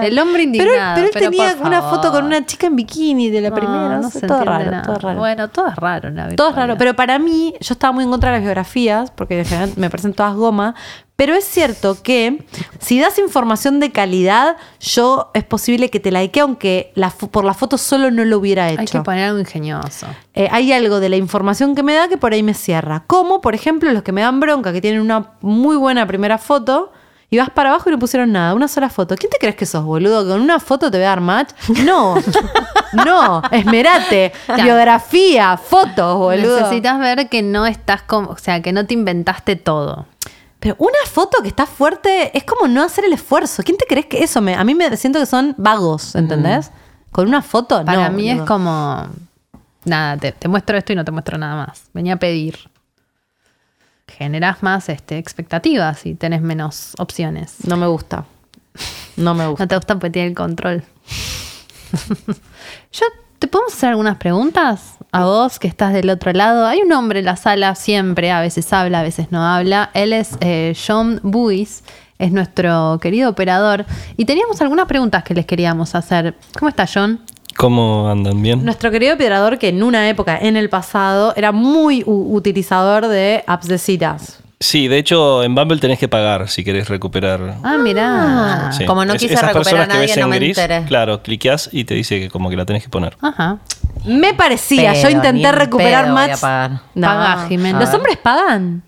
[laughs] El hombre indignado. Pero, él- pero tenía una favor. foto con una chica en bikini de la No, primera. No, no sé, se todo raro, nada. todo raro. Bueno, todo es raro la Todo es raro, pero para mí, yo estaba muy en contra de las biografías, porque en general me parecen todas goma, pero es cierto que si das información de calidad, yo es posible que te likee, aunque la por la foto solo no lo hubiera hecho. Hay que poner algo ingenioso. Eh, hay algo de la información que me da que por ahí me cierra. Como, por ejemplo, los que me dan bronca, que tienen una muy buena primera foto, y vas para abajo y no pusieron nada, una sola foto. ¿Quién te crees que sos, boludo? ¿Que con una foto te voy a dar match? No, [laughs] no, esmerate. Biografía, fotos, boludo. Necesitas ver que no estás como, o sea, que no te inventaste todo. Pero una foto que está fuerte es como no hacer el esfuerzo. ¿Quién te crees que eso me.? A mí me siento que son vagos, ¿entendés? Con una foto, Para no, mí es como, nada, te, te muestro esto y no te muestro nada más. Venía a pedir. Generás más este, expectativas y tenés menos opciones. No me gusta. No me gusta. No te gusta porque tiene el control. [laughs] Yo, ¿te podemos hacer algunas preguntas? A vos que estás del otro lado. Hay un hombre en la sala siempre, a veces habla, a veces no habla. Él es eh, John Buis, es nuestro querido operador. Y teníamos algunas preguntas que les queríamos hacer. ¿Cómo está John? ¿Cómo andan? ¿Bien? Nuestro querido piedrador, que en una época, en el pasado, era muy utilizador de apps de citas. Sí, de hecho en Bumble tenés que pagar si querés recuperar. Ah, mirá. Ah, Sí. Como no Es- quise esas recuperar a personas que nadie, ves no en me gris, enteré. Claro, cliqueas y te dice que como que la tenés que poner. Ajá. Me parecía, yo intenté en recuperar pedo voy a match. pagar. No. Paga, Jimena. ¿Los hombres pagan?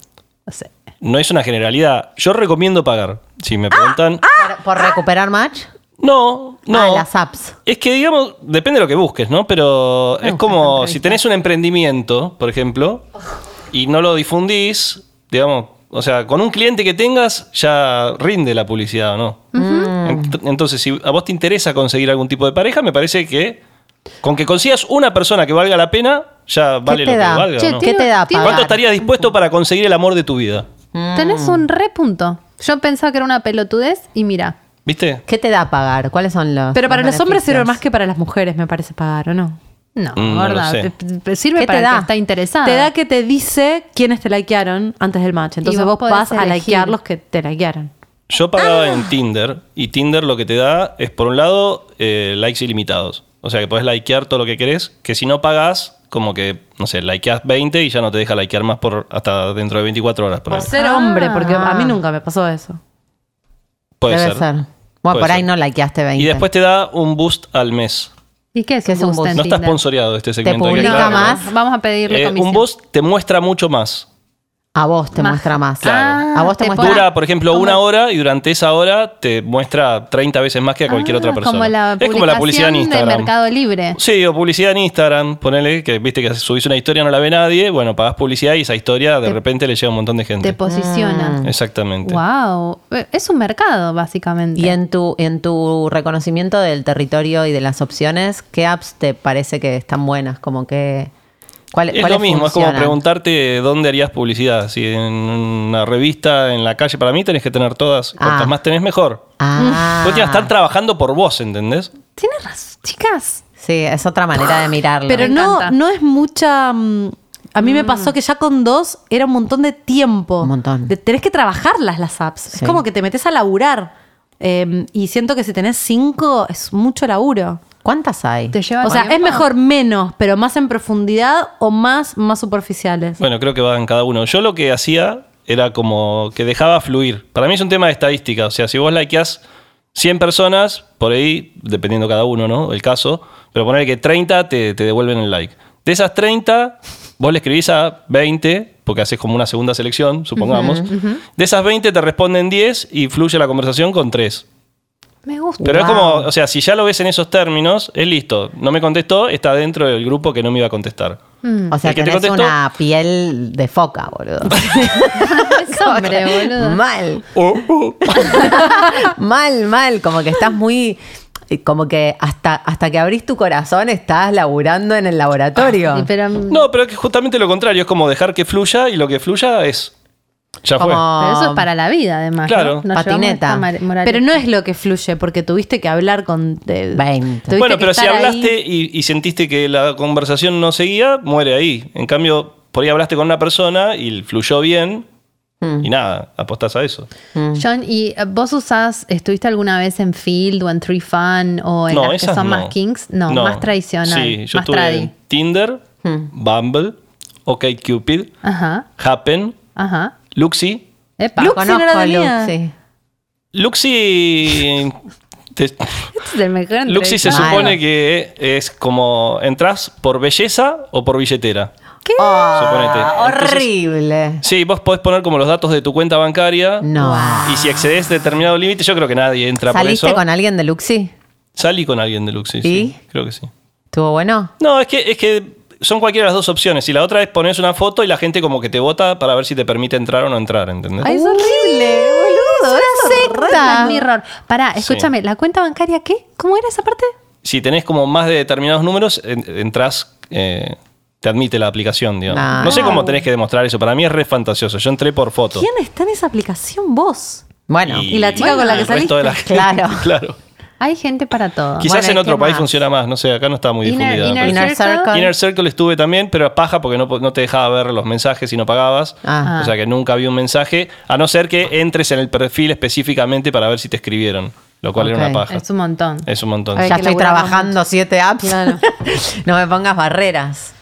No sé. No es una generalidad. Yo recomiendo pagar. Si me preguntan. ¿Por, por recuperar match? No, no. Ah, las apps. Es que, digamos, depende de lo que busques, ¿no? Pero es como si tenés un emprendimiento, por ejemplo, y no lo difundís, digamos, o sea, con un cliente que tengas ya rinde la publicidad, ¿o no? Ent- Entonces, si a vos te interesa conseguir algún tipo de pareja, me parece que con que consigas una persona que valga la pena, ya vale ¿Qué lo te que da? valga, Che, ¿no? ¿Qué te da pagar? ¿Cuánto estarías dispuesto para conseguir el amor de tu vida? Tenés un re punto. Yo pensaba que era una pelotudez y mira. ¿Viste? ¿Qué te da pagar? ¿Cuáles son los Pero para los hombres sirve más que para las mujeres, me parece pagar, ¿o no? No, Mm, no lo gorda. sé. p- p- Sirve ¿Qué para te el que está interesado. Te da que te dice quiénes te likearon antes del match. Entonces vos vos, podés vas a elegir. likear los que te likearon. Yo pagaba en Tinder y Tinder lo que te da es, por un lado, eh, likes ilimitados. O sea que podés likear todo lo que querés, que si no pagas, como que, no sé, likeás 20 y ya no te deja likear más por hasta dentro de 24 horas. Por Por ser Ah. hombre, porque a mí nunca me pasó eso. Puede Debe ser. ser. Bueno, Puede por ahí ser. no likeaste 20. Y después te da un boost al mes. ¿Y qué es, ¿Qué un es un boost en No está Tinder? sponsoreado este segmento. que publica aclararlo. más? Vamos a pedirle Eh, comisión. un boost te muestra mucho más. A vos te Más. muestra más. Claro. A vos te te muestra Dura, por ejemplo, una hora y durante esa hora te muestra 30 veces más que a cualquier Ah, otra persona. Como la es como la publicidad en publicación de Instagram. Mercado Libre. Sí, o publicidad en Instagram, ponele que viste que subís una historia no la ve nadie, bueno, pagás publicidad y esa historia de Te- repente le llega a un montón de gente. Te posiciona. Exactamente. Wow. Es un mercado, básicamente. Y en tu, en tu reconocimiento del territorio y de las opciones, ¿qué apps te parece que están buenas? Como que. ¿Cuál, Es lo mismo, es como preguntarte dónde harías publicidad. Si en una revista, en la calle, para mí tenés que tener todas. Cuantas Ah. más tenés, mejor. Ah, Porque están trabajando por vos, ¿entendés? Tienes razón, chicas. sí, es otra manera de mirarlo. Pero Me no, encanta. no es mucha. mm, A mí me pasó que ya con dos era un montón de tiempo. Un montón. De- tenés que trabajarlas las apps. Sí. Es como que te metes a laburar. Eh, y siento que si tenés cinco es mucho laburo. ¿Cuántas hay? Te lleva O sea, es mejor menos, pero más en profundidad o más, más superficiales. Bueno, creo que va en cada uno. Yo lo que hacía era como que dejaba fluir. Para mí es un tema de estadística. O sea, si vos likeás 100 personas, por ahí, dependiendo cada uno, ¿no? El caso, pero poner que 30 te, te devuelven el like. De esas 30, vos le escribís a 20, porque haces como una segunda selección, supongamos. De esas 20 te responden 10 y fluye la conversación con 3. Me gusta. Pero es como, o sea, si ya lo ves en esos términos, es listo. No me contestó, está dentro del grupo que no me iba a contestar. O sea, que te tenés contestó- una piel de foca, boludo. [laughs] Es hombre, boludo. Mal. Oh, oh. [laughs] mal, mal. Como que estás muy. Como que hasta, hasta que abrís tu corazón estás laburando en el laboratorio. Pero, No, pero es que justamente lo contrario, es como dejar que fluya y lo que fluya es. Ya fue. Como- pero eso es para la vida, además. Claro. ¿no? Nos Patineta. Pero no es lo que fluye, porque tuviste que hablar con. de- 20. tuviste Bueno, que pero si estar hablaste ahí. y, y sentiste que la conversación no seguía, muere ahí. En cambio, por ahí hablaste con una persona y fluyó bien Mm. y nada, apostás a eso. John, ¿y eh, vos usás, estuviste alguna vez en Field o en Tree Fun o en no, las que esas son no. más Kings? No, más tradicional. Sí, yo más tuve tradi. Tinder, Hmm. Bumble, OkCupid, Ajá, Happen, ajá. Luxi. Epa. Luxi no la tenía. Luxi. Luxi... te- Este es el mejor Luxi se supone que es como entras por belleza o por billetera. ¿Qué? Suponete. Entonces- horrible. Sí, vos podés poner como los datos de tu cuenta bancaria. No. Y si excedes determinado límite, yo creo que nadie entra por ¿Saliste eso. con alguien de Luxi? Salí con alguien de Luxi, ¿Y? sí. Creo que sí. ¿Estuvo bueno? No, es que, es que son cualquiera de las dos opciones. Y la otra es pones una foto y la gente como que te vota para ver si te permite entrar o no entrar, ¿entendés? Ay, es horrible, boludo. Es una secta. Mirror. Pará, Sí. escúchame, ¿la cuenta bancaria qué? ¿Cómo era esa parte? Si tenés como más de determinados números, en- entras, eh, te admite la aplicación, digamos. Ah. No sé cómo tenés que demostrar eso. Para mí es re fantasioso. Yo entré por foto. ¿Quién está en esa aplicación? Vos. Bueno. Y la chica con la que el resto de la saliste. [laughs] gente, Claro. claro. Hay gente para todo. Quizás Bueno, en ¿y otro país más? funciona más. No sé, acá no está muy Inner- difundida. Inner pero- Circle. Inner Circle estuve también, pero paja porque no, te dejaba ver los mensajes si no pagabas. Ah. O sea que nunca había un mensaje, a no ser que entres en el perfil específicamente para ver si te escribieron, lo cual era una paja. Es un montón. Es un montón. Ya estoy trabajando siete apps. Claro. [laughs] no me pongas barreras.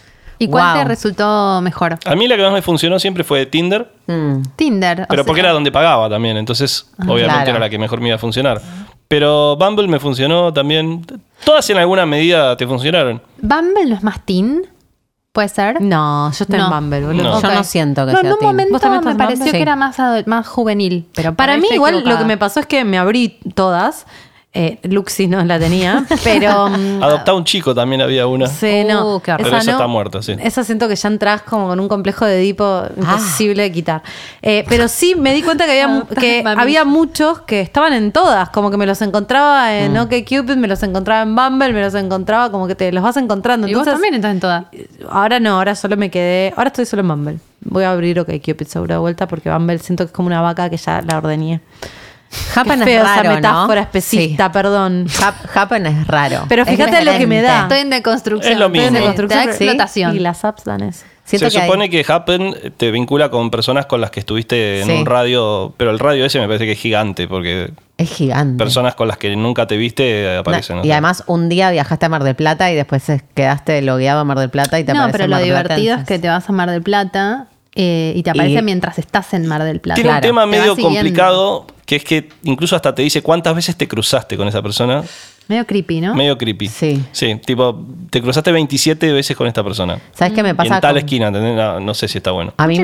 ¿Y cuál te resultó mejor? A mí la que más me funcionó siempre fue Tinder, Mm. Tinder. o pero porque sea, era donde pagaba también, entonces obviamente Claro. era la que mejor me iba a funcionar. Pero Bumble me funcionó también. Todas en alguna medida te funcionaron. ¿Bumble no es más teen? ¿Puede ser? No, yo estoy No. en Bumble, boludo. No. Yo Ok. no siento que No, sea en un teen. momento ¿Vos también me estás en pareció Bumble? que Sí. era más, ado- más juvenil. Pero Para mí igual lo que me pasó es que me abrí todas. Eh, Luxi no la tenía, [laughs] pero... mm, Adoptá un chico también había una. Sí, no. Uh. Pero esa está muerta, sí. Esa siento que ya entras como con un complejo de Edipo imposible de quitar. Eh, pero sí me di cuenta que había, que [laughs] había muchos que estaban en todas. Como que me los encontraba en OkCupid, me los encontraba en Bumble, me los encontraba como que te los vas encontrando. Y vos Entonces, también estás en todas. Ahora no, ahora solo me quedé. Ahora estoy solo en Bumble. Voy a abrir OkCupid seguro de vuelta porque Bumble siento que es como una vaca que ya la ordeñé. Feo es raro, esa metáfora ¿no? especista, perdón. Sí. Hap- Happen es raro. Pero fíjate lo que me da. Estoy en deconstrucción. Es lo estoy en mismo. deconstrucción, explotación. Y las apps dan eso. Siento Se que hay- supone que Happen te vincula con personas con las que estuviste en Sí. un radio, pero el radio ese me parece que es gigante, porque es gigante. personas con las que nunca te viste aparecen. No, o y sea. además un día viajaste a Mar del Plata y después quedaste logueado a Mar del Plata y te No, pero lo Mar divertido es que te vas a Mar del Plata eh, y te aparece Y- mientras estás en Mar del Plata. Tiene un Claro, tema medio complicado, que es que incluso hasta te dice cuántas veces te cruzaste con esa persona. Medio creepy, ¿no? Medio creepy. Sí. Sí, tipo, te cruzaste 27 veces con esta persona. ¿Sabes qué me Y pasa? en tal con- esquina, ¿entendés? No, no sé si está bueno. A mí,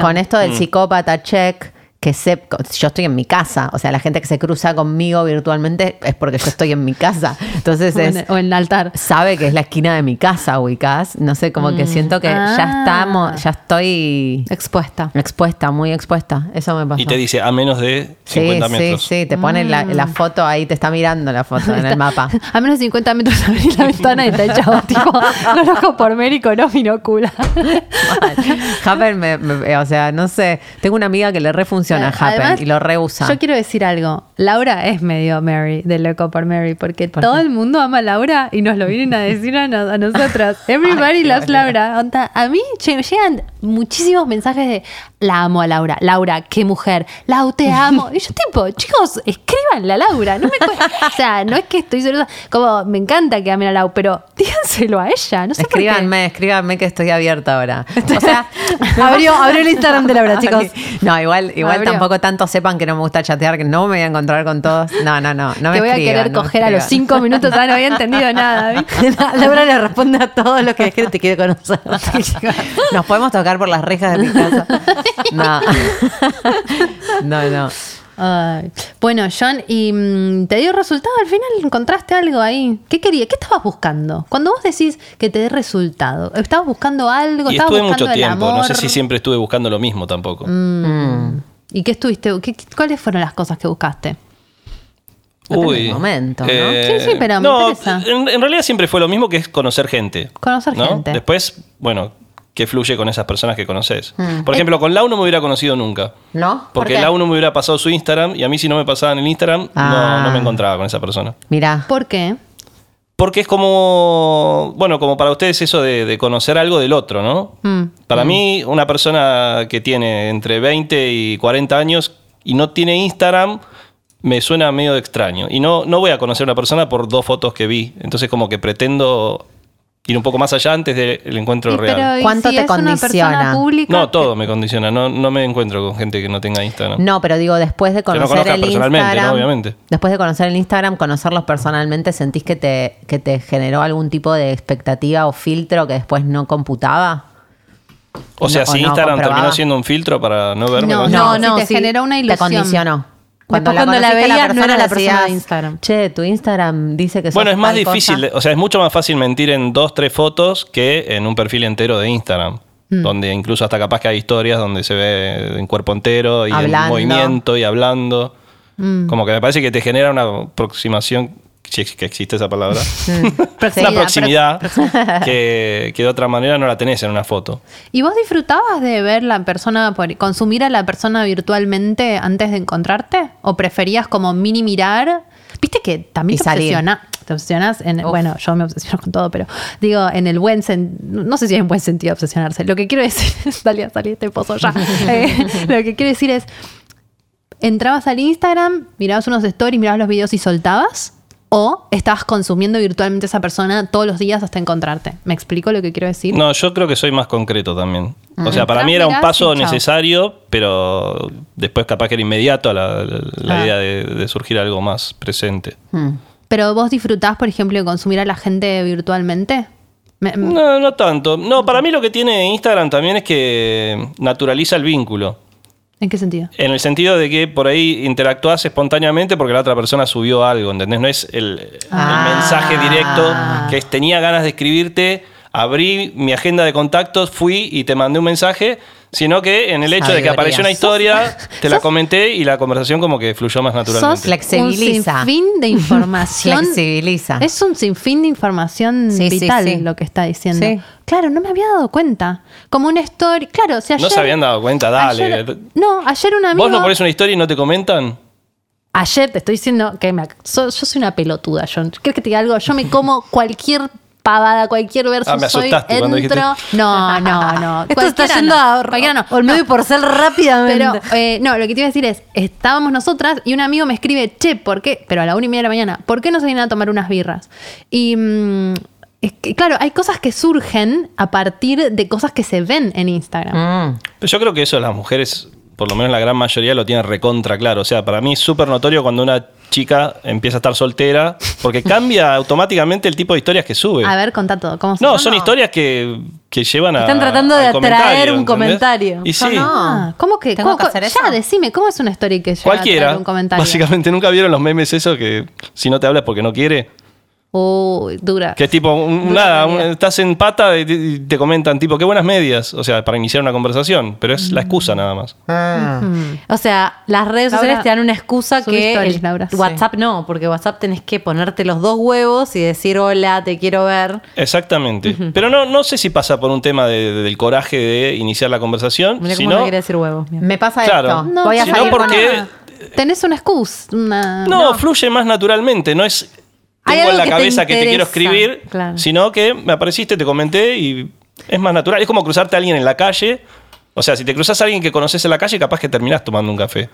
con, esto Mm. del psicópata check, que sé, yo estoy en mi casa, o sea, la gente que se cruza conmigo virtualmente es porque yo estoy en mi casa. [laughs] Entonces o, en, es, o en el altar. sabe que es la esquina de mi casa, ubicás. No sé, como que siento que Ah. ya estamos, ya estoy Expuesta. expuesta, muy expuesta. Eso me pasó. Y te dice a menos de 50 sí, metros. sí, sí, te pone la, la foto ahí, te está mirando la foto [laughs] en el mapa. [laughs] A menos de 50 metros abrí la ventana y está el chavo, tipo, no lo ojo por Mérico, no binocula. Happen, me- me- o sea, no sé. Tengo una amiga que le refunciona a Happen Además, y lo reusa. Yo quiero decir algo. Laura es medio Mary, de Loco por Mary, porque ¿Por todo qué? el mundo ama a Laura y nos lo vienen a decir a, no- a nosotros. [laughs] Everybody Ay, loves. Laura. Onda, A mí lle- llegan muchísimos mensajes de la amo a Laura. Laura, qué mujer. Lau, te [laughs] amo. Y yo tipo, chicos, escríbanle a Laura. No me o sea, no es que estoy celosa. Como, me encanta que amen a Lau, pero díganselo a ella. No sé. Escríbanme, escríbanme que estoy abierta ahora. [laughs] O sea, Abrió, abrió el Instagram de Laura, chicos. No, igual, igual Abrió. tampoco tanto sepan que no me gusta chatear, que no me voy a encontrar con todos. No, no, no. no me [laughs] Te voy a querer no coger a los cinco minutos, ya no había entendido nada. [laughs] ¿viste? Laura le responde a todos los que le quiere, te quiere [laughs] conocer. Nos podemos tocar por las rejas de mi casa. No. No, no. Ay. Bueno, John, ¿y mm, te dio resultado? Al final encontraste algo ahí. ¿Qué querías? ¿Qué estabas buscando? Cuando vos decís que te dé resultado, ¿estabas buscando algo? Y ¿Estabas estuve buscando mucho el tiempo. No sé si siempre estuve buscando lo mismo tampoco. Mm. ¿Y qué estuviste? qué- ¿Cuáles fueron las cosas que buscaste? Del momento, ¿no? Sí, sí, pero me no, interesa. En, en realidad siempre fue lo mismo que es conocer gente. Conocer ¿no? gente. Después, bueno, que fluye con esas personas que conoces. Mm. Por ejemplo, con Lau no me hubiera conocido nunca. ¿No? ¿Por Porque qué? Lau no me hubiera pasado su Instagram y a mí si no me pasaban el Instagram, Ah. no, no me encontraba con esa persona. Mira. ¿Por qué? Porque es como, bueno, como para ustedes eso de, de conocer algo del otro, ¿no? Mm. Para mí, una persona que tiene entre 20 y 40 años y no tiene Instagram, me suena medio extraño. Y no, no voy a conocer a una persona por dos fotos que vi. Entonces como que pretendo ir un poco más allá antes del encuentro Y, real. pero, ¿y ¿Cuánto si te es una condiciona? persona pública? No, todo me condiciona. No, no me encuentro con gente que no tenga Instagram. No, pero digo, después de Que no conocer el personalmente, Instagram. ¿no? Obviamente. Después de conocer el Instagram, conocerlos personalmente, ¿sentís que te, que te generó algún tipo de expectativa o filtro que después no computaba? O sea, No, si Instagram terminó siendo un filtro para no verme. No, con- no, si no, te sí. generó una Te ilusión. Después cuando la no era la persona decías, de Instagram. Che, tu Instagram dice que sos Bueno, es más tal cosa". difícil, o sea, es mucho más fácil mentir en dos, tres fotos que en un perfil entero de Instagram. Mm. Donde incluso hasta capaz que hay historias donde se ve en cuerpo entero y en Hablando. Mm. movimiento y hablando. Como que me parece que te genera una aproximación, si es que existe esa palabra, [laughs] Proximidad, [laughs] una proximidad que, que de otra manera no la tenés en una foto. ¿Y vos disfrutabas de ver la persona, por- consumir a la persona virtualmente antes de encontrarte? ¿O preferías como mini mirar? Viste que también te obsesiona- te obsesionas en, Uf. bueno, yo me obsesiono con todo, pero digo, en el buen sentido, no sé si es en buen sentido obsesionarse. Lo que quiero decir [laughs] es, Dalia, salí de este pozo ya. Eh, lo que quiero decir es, entrabas al Instagram, mirabas unos stories, mirabas los videos y soltabas. O estabas consumiendo virtualmente a esa persona todos los días hasta encontrarte. ¿Me explico lo que quiero decir? No, yo creo que soy más concreto también. O sea, para mí era un paso necesario, pero después capaz que era inmediato la, la- la Ah. idea de, de surgir algo más presente. Pero vos disfrutás, por ejemplo, de consumir a la gente virtualmente. Me- me- No, no tanto. No, para mí lo que tiene Instagram también es que naturaliza el vínculo. ¿En qué sentido? En el sentido de que por ahí interactúas espontáneamente porque la otra persona subió algo, ¿entendés? No es el, el Ah. mensaje directo que es, tenía ganas de escribirte, abrí mi agenda de contactos, fui y te mandé un mensaje, sino que en el hecho de que apareció una historia, te la comenté y la conversación como que fluyó más Sos naturalmente. Flexibiliza. un sinfín de [laughs] información. Flexibiliza. Es un sinfín de información Sí, vital sí. lo que está diciendo. Sí. Claro, no me había dado cuenta. Como una story. Claro, si ayer. No se habían dado cuenta, dale. ayer- no, ayer un amigo. ¿Vos no pones una historia y no te comentan? Ayer te estoy diciendo que me ac- so- yo soy una pelotuda, John. ¿Quieres que te diga algo? Yo me como cualquier pavada, cualquier verso. Ah, me soy, asustaste cuando entro. dijiste. [laughs] No, no, no. Esto está yendo no. a Cualquiera no. Olmedo No. y Porcel rápidamente. Pero, eh, no, lo que te iba a decir es, estábamos nosotras y un amigo me escribe, che, ¿por qué? Pero a la una y media de la mañana, ¿por qué no se vienen a tomar unas birras? Y, mm, es que, claro, hay cosas que surgen a partir de cosas que se ven en Instagram. Mm. Pero yo creo que eso las mujeres, por lo menos la gran mayoría, lo tienen recontra claro. O sea, para mí es súper notorio cuando una chica empieza a estar soltera, porque cambia [laughs] automáticamente el tipo de historias que sube. A ver, contá todo. ¿Cómo No, son historias que, que llevan a. Están tratando de atraer un ¿entendés? comentario. Y sí, no. Ah, ¿Cómo que? ¿Tengo ¿Cómo- que hacer ya, eso? decime, ¿cómo es una story que llega a cualquiera. traer un comentario? Básicamente, ¿nunca vieron los memes eso que si no te hablas porque no quiere? Uy, dura. Que es tipo, un- nada, un- estás en pata y te, y te comentan, tipo, qué buenas medias. O sea, para iniciar una conversación. Pero es la excusa nada más. Ah. O sea, las redes Laura, sociales te dan una excusa que el Laura. WhatsApp no, porque WhatsApp tenés que ponerte los dos huevos y decir hola, te quiero ver. Exactamente. Pero no, no sé si pasa por un tema de- de- del coraje de iniciar la conversación, Mira cómo sino... no quiere decir huevos. mira. Me pasa Claro. esto. No, Voy a Si no, salir porque- una- Tenés una excusa. Una... No, fluye más naturalmente, no es tengo en la que te cabeza que te quiero escribir, claro. sino que me apareciste, te comenté y es más natural. Es como cruzarte a alguien en la calle. O sea, si te cruzas a alguien que conoces en la calle, capaz que terminás tomando un café.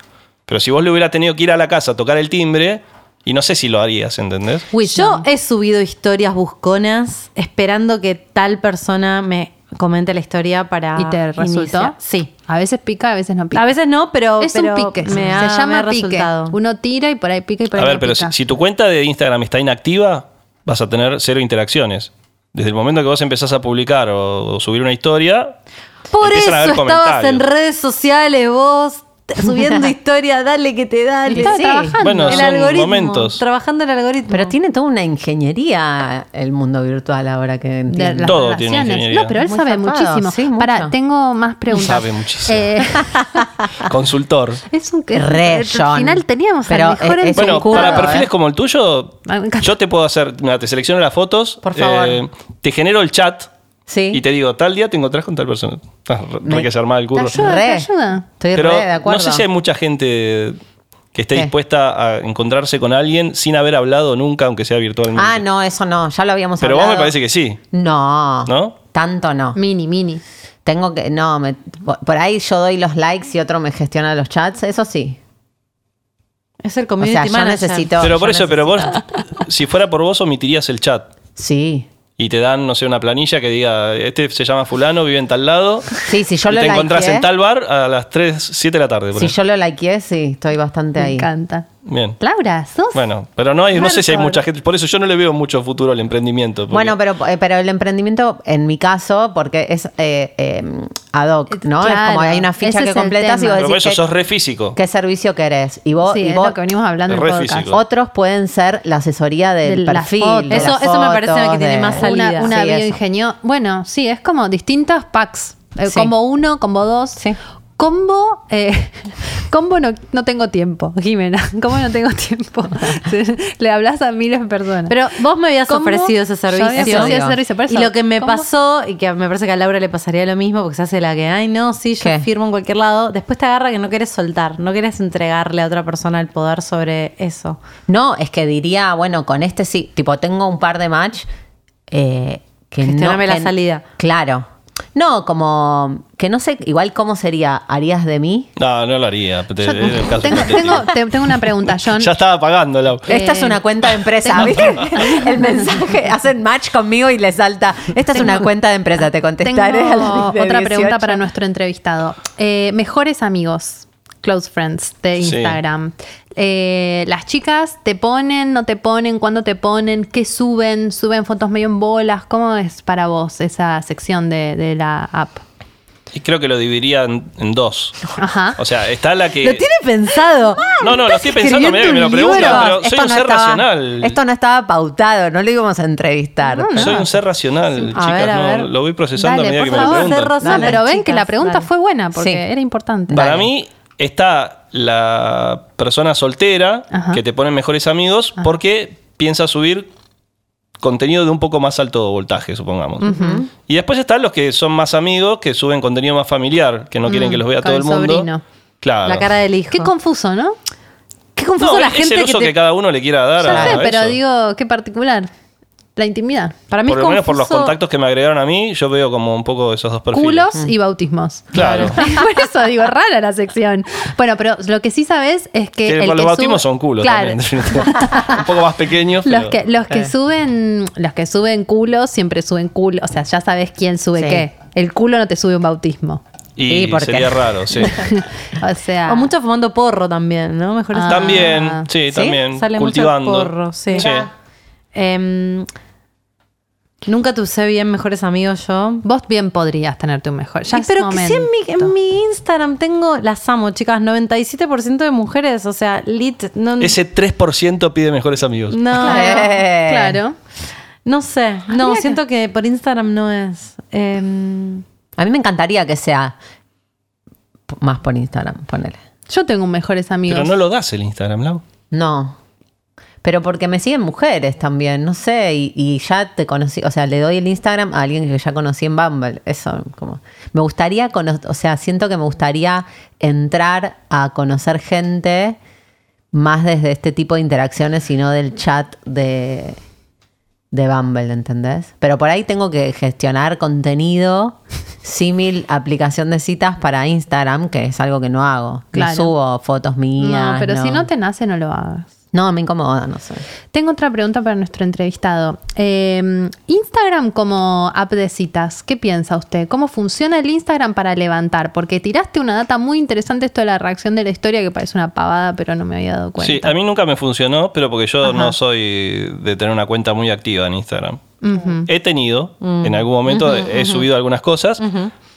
Pero si vos le hubieras tenido que ir a la casa a tocar el timbre, y no sé si lo harías, ¿entendés? Yo he subido historias busconas esperando que tal persona me comente la historia para. ¿Y te resultó? iniciar. Sí. A veces pica, a veces no pica. A veces no, pero. es pero un pique. Me se me llama ha pique. resultado. Uno tira y por ahí pica y por A ahí ver, no pero si, pica. si tu cuenta de Instagram está inactiva, vas a tener cero interacciones. Desde el momento que vos empezás a publicar o, o subir una historia, Por a eso estabas en redes sociales vos [laughs] subiendo historias, dale que te dale. Estaba Sí. trabajando. Bueno, el son algoritmo. momentos. Trabajando el algoritmo. Pero tiene toda una ingeniería el mundo virtual ahora que de entiendo. las Todo tiene ingeniería. No, pero él Muy sabe muchísimo. sí. Para, tengo más preguntas. Sabe muchísimo. Eh, [laughs] consultor. es un que Re, al final teníamos Pero al mejor es-. Bueno, curro, para perfiles ¿eh? como el tuyo, encanta. yo te puedo hacer, mira, te selecciono las fotos, Por favor. eh, te genero el chat Sí. y te digo, tal día te encontrás con tal persona. Ah, re- que se arma el ¿Te curro. ayuda? Re. ¿Te ayuda? Estoy Pero re de acuerdo. no sé si hay mucha gente que esté ¿Qué? dispuesta a encontrarse con alguien sin haber hablado nunca, aunque sea virtualmente. Ah, no, eso no, ya lo habíamos Pero vos hablado. me parece que sí. No. ¿No? Tanto no. Mini, mini. Tengo que. No, me- por ahí yo doy los likes y otro me gestiona los chats, eso sí. es el O community sea, yo manager. necesito. pero por eso, pero vos, si fuera por vos, omitirías el chat. Sí. Y te dan, no sé, una planilla que diga, este se llama fulano, vive en tal lado. Sí, si yo y lo te encontrás likeé. en tal bar a las 3, 7 de la tarde. por Si ejemplo. yo lo likeé, sí, estoy bastante Me ahí. encanta. Bien. Laura, sos. Bueno, pero no hay, no sé si hay mucha gente. Por eso yo no le veo mucho futuro al emprendimiento. porque- Bueno, pero, eh, pero el emprendimiento, en mi caso, porque es eh, eh, ad hoc, ¿no? es Claro, como hay una ficha ese que es el completas y tema. vos pero por decís eso qué, sos re físico. qué servicio querés. Y vos, sí, y es vos lo que venimos hablando en Re el podcast. físico. otros pueden ser la asesoría del De las perfil. fotos. de Eso- las eso me parece fotos, que tiene de- más salida. Una, una Sí, eso. bioingenio. Bueno, sí, es como distintas packs. Eh, Sí. Combo 1, combo 2. Sí. Combo, eh, [laughs] combo no, no tengo tiempo, Jimena. [laughs] Combo no tengo tiempo. [laughs] Le hablas a miles de personas. Pero vos me habías ofrecido ese Yo había servicio. ofrecido ese servicio, por y lo que me pasó, y que me parece que a Laura le pasaría lo mismo, porque se hace la que, ay, no, sí, yo ¿Qué? firmo en cualquier lado. Después te agarra que no quieres soltar, no quieres entregarle a otra persona el poder sobre eso. No, es que diría, bueno, con este sí, tipo, tengo un par de match eh, que no- Gestioname la que- salida. Claro. No, como que no sé, igual cómo sería, ¿harías de mí? No, no lo haría. Te- Yo era el caso tengo, hipotético. tengo- te- tengo una pregunta, [laughs] John. Ya estaba pagándola. Esta es Eh, una cuenta de empresa, tengo- ¿viste? [laughs] El mensaje, hacen match conmigo y le salta. Esta es una cuenta de empresa, te contestaré. a Tengo la de otra pregunta 18. para nuestro entrevistado. Eh, mejores amigos, close friends de Sí. Instagram. Eh, las chicas te ponen, no te ponen, cuándo te ponen, qué suben, suben fotos medio en bolas. ¿Cómo es para vos esa sección de, de la app? Y creo que lo dividiría en, en dos. Ajá. O sea, está la que. Lo tiene pensado. No, no, lo estoy pensando, que me lo un preguntan, pero soy un no ser estaba- racional. Esto no estaba pautado, no lo íbamos a entrevistar. pero- Soy un ser racional, A chicas. ver, a no, ver. lo voy procesando Dale, a medida que me lo favor, preguntan. ser racional. No, pero ven que la pregunta dale. fue buena porque Sí. era importante. Para Dale. mí está la persona soltera Ajá. que te pone mejores amigos porque piensa subir contenido de un poco más alto voltaje, supongamos. Y después están los que son más amigos, que suben contenido más familiar, que no quieren que los vea Mm, todo el el mundo. sobrino. Claro. La cara del hijo. Qué confuso, ¿no? Qué confuso No, la es gente el uso que, cada uno le quiera dar Ya a, sé, a pero eso. digo, qué particular. La intimidad. Para mí por es lo menos por los contactos que me agregaron a mí, yo veo como un poco esos dos perfiles. Culos y bautismos. Claro. [laughs] Por eso digo, rara la sección. Bueno, pero lo que sí sabes es que. Que el los que bautismos sube- son culos Claro. también, [laughs] un poco más pequeños. Los pero- que, los que Eh. suben, los que suben culos siempre suben culo. O sea, ya sabes quién sube Sí. qué. El culo no te sube un bautismo. Y ¿Y por qué? sería raro, sí. [laughs] O sea. O mucho fumando porro también, ¿no? Mejor Ah. También, sí, ¿Sí? también. Sale cultivando. mucho porro, sí. Sí. Em, nunca te usé bien mejores amigos yo. Vos bien podrías tenerte un mejor. Ya Ay, es pero que sí en mi, en mi Instagram tengo, las amo, chicas, 97% de mujeres, o sea, lit, no, Ese 3% pide mejores amigos. no. Claro. [laughs] no sé, no, Habría siento que por Instagram no es. Em, A mí me encantaría que sea más por Instagram, ponele. Yo tengo mejores amigos. Pero no lo das el Instagram, Lau. No. Pero porque me siguen mujeres también, no sé, y, y ya te conocí, o sea, le doy el Instagram a alguien que ya conocí en Bumble, eso como... Me gustaría, o sea, siento que me gustaría entrar a conocer gente más desde este tipo de interacciones y no del chat de, de Bumble, ¿entendés? Pero por ahí tengo que gestionar contenido símil aplicación de citas para Instagram, que es algo que no hago. Claro. No subo fotos mías. No, pero si no te nace, no lo hagas. No, me incomoda, no sé. Tengo otra pregunta para nuestro entrevistado. Eh, Instagram como app de citas, ¿qué piensa usted? ¿Cómo funciona el Instagram para levantar? Porque tiraste una data muy interesante esto de la reacción de la historia que parece una pavada, pero no me había dado cuenta. Sí, a mí nunca me funcionó, pero porque yo no soy de tener una cuenta muy activa en Instagram. He tenido, en algún momento he subido algunas cosas,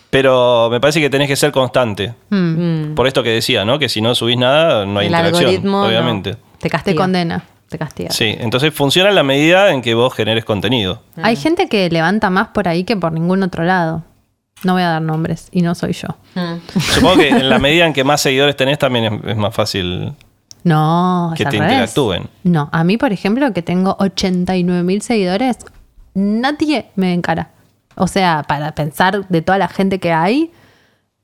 pero me parece que tenés que ser constante. Por esto que decía, ¿no? Que si no subís nada, no hay el interacción, algoritmo no, te Te castiga. condena. Te castiga. Sí, entonces funciona en la medida en que vos generes contenido. Hay gente que levanta más por ahí que por ningún otro lado. No voy a dar nombres y no soy yo. Supongo que en la [laughs] medida en que más seguidores tenés también es, es más fácil. No, Que te revés. interactúen. No, a mí, por ejemplo, que tengo 89 mil seguidores, nadie me encara. O sea, para pensar de toda la gente que hay,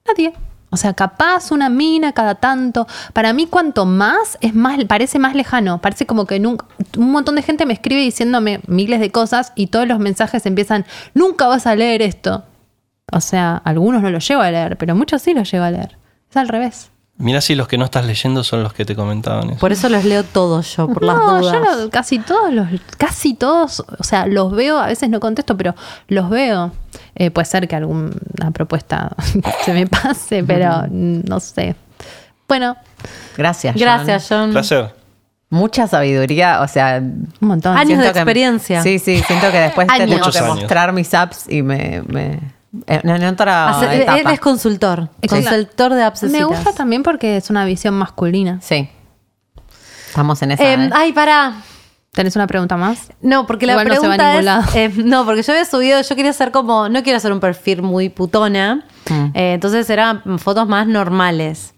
nadie. O sea, capaz una mina cada tanto. Para mí, cuanto más, es más, parece más lejano. Parece como que nunca. Un montón de gente me escribe diciéndome miles de cosas y todos los mensajes empiezan: Nunca vas a leer esto. O sea, algunos no los llego a leer, pero muchos sí los llego a leer. Es al revés. Mirá si los que no estás leyendo son los que te comentaban eso. Por eso los leo todos yo, por las no, dudas. yo casi todos los, casi todos, o sea, los veo, a veces no contesto, pero los veo. Eh, puede ser que alguna propuesta [laughs] se me pase, pero no sé. Bueno, Gracias. John. Gracias, John. Placer. Mucha sabiduría, o sea. un montón. Años de que- experiencia. sí, sí, siento que después te Años. tengo Muchos que años. mostrar mis apps y me. me en, en otra Hace- etapa. él es consultor. Exacto. Consultor de apps Me gusta también porque es una visión masculina. Sí. Estamos en esa. Em, ¿eh? ay, pará. ¿Tenés una pregunta más? No, porque la Igual no se va pregunta es. eh, no, porque yo había subido, yo quería hacer como. No quiero hacer un perfil muy putona. Mm. eh, entonces eran fotos más normales.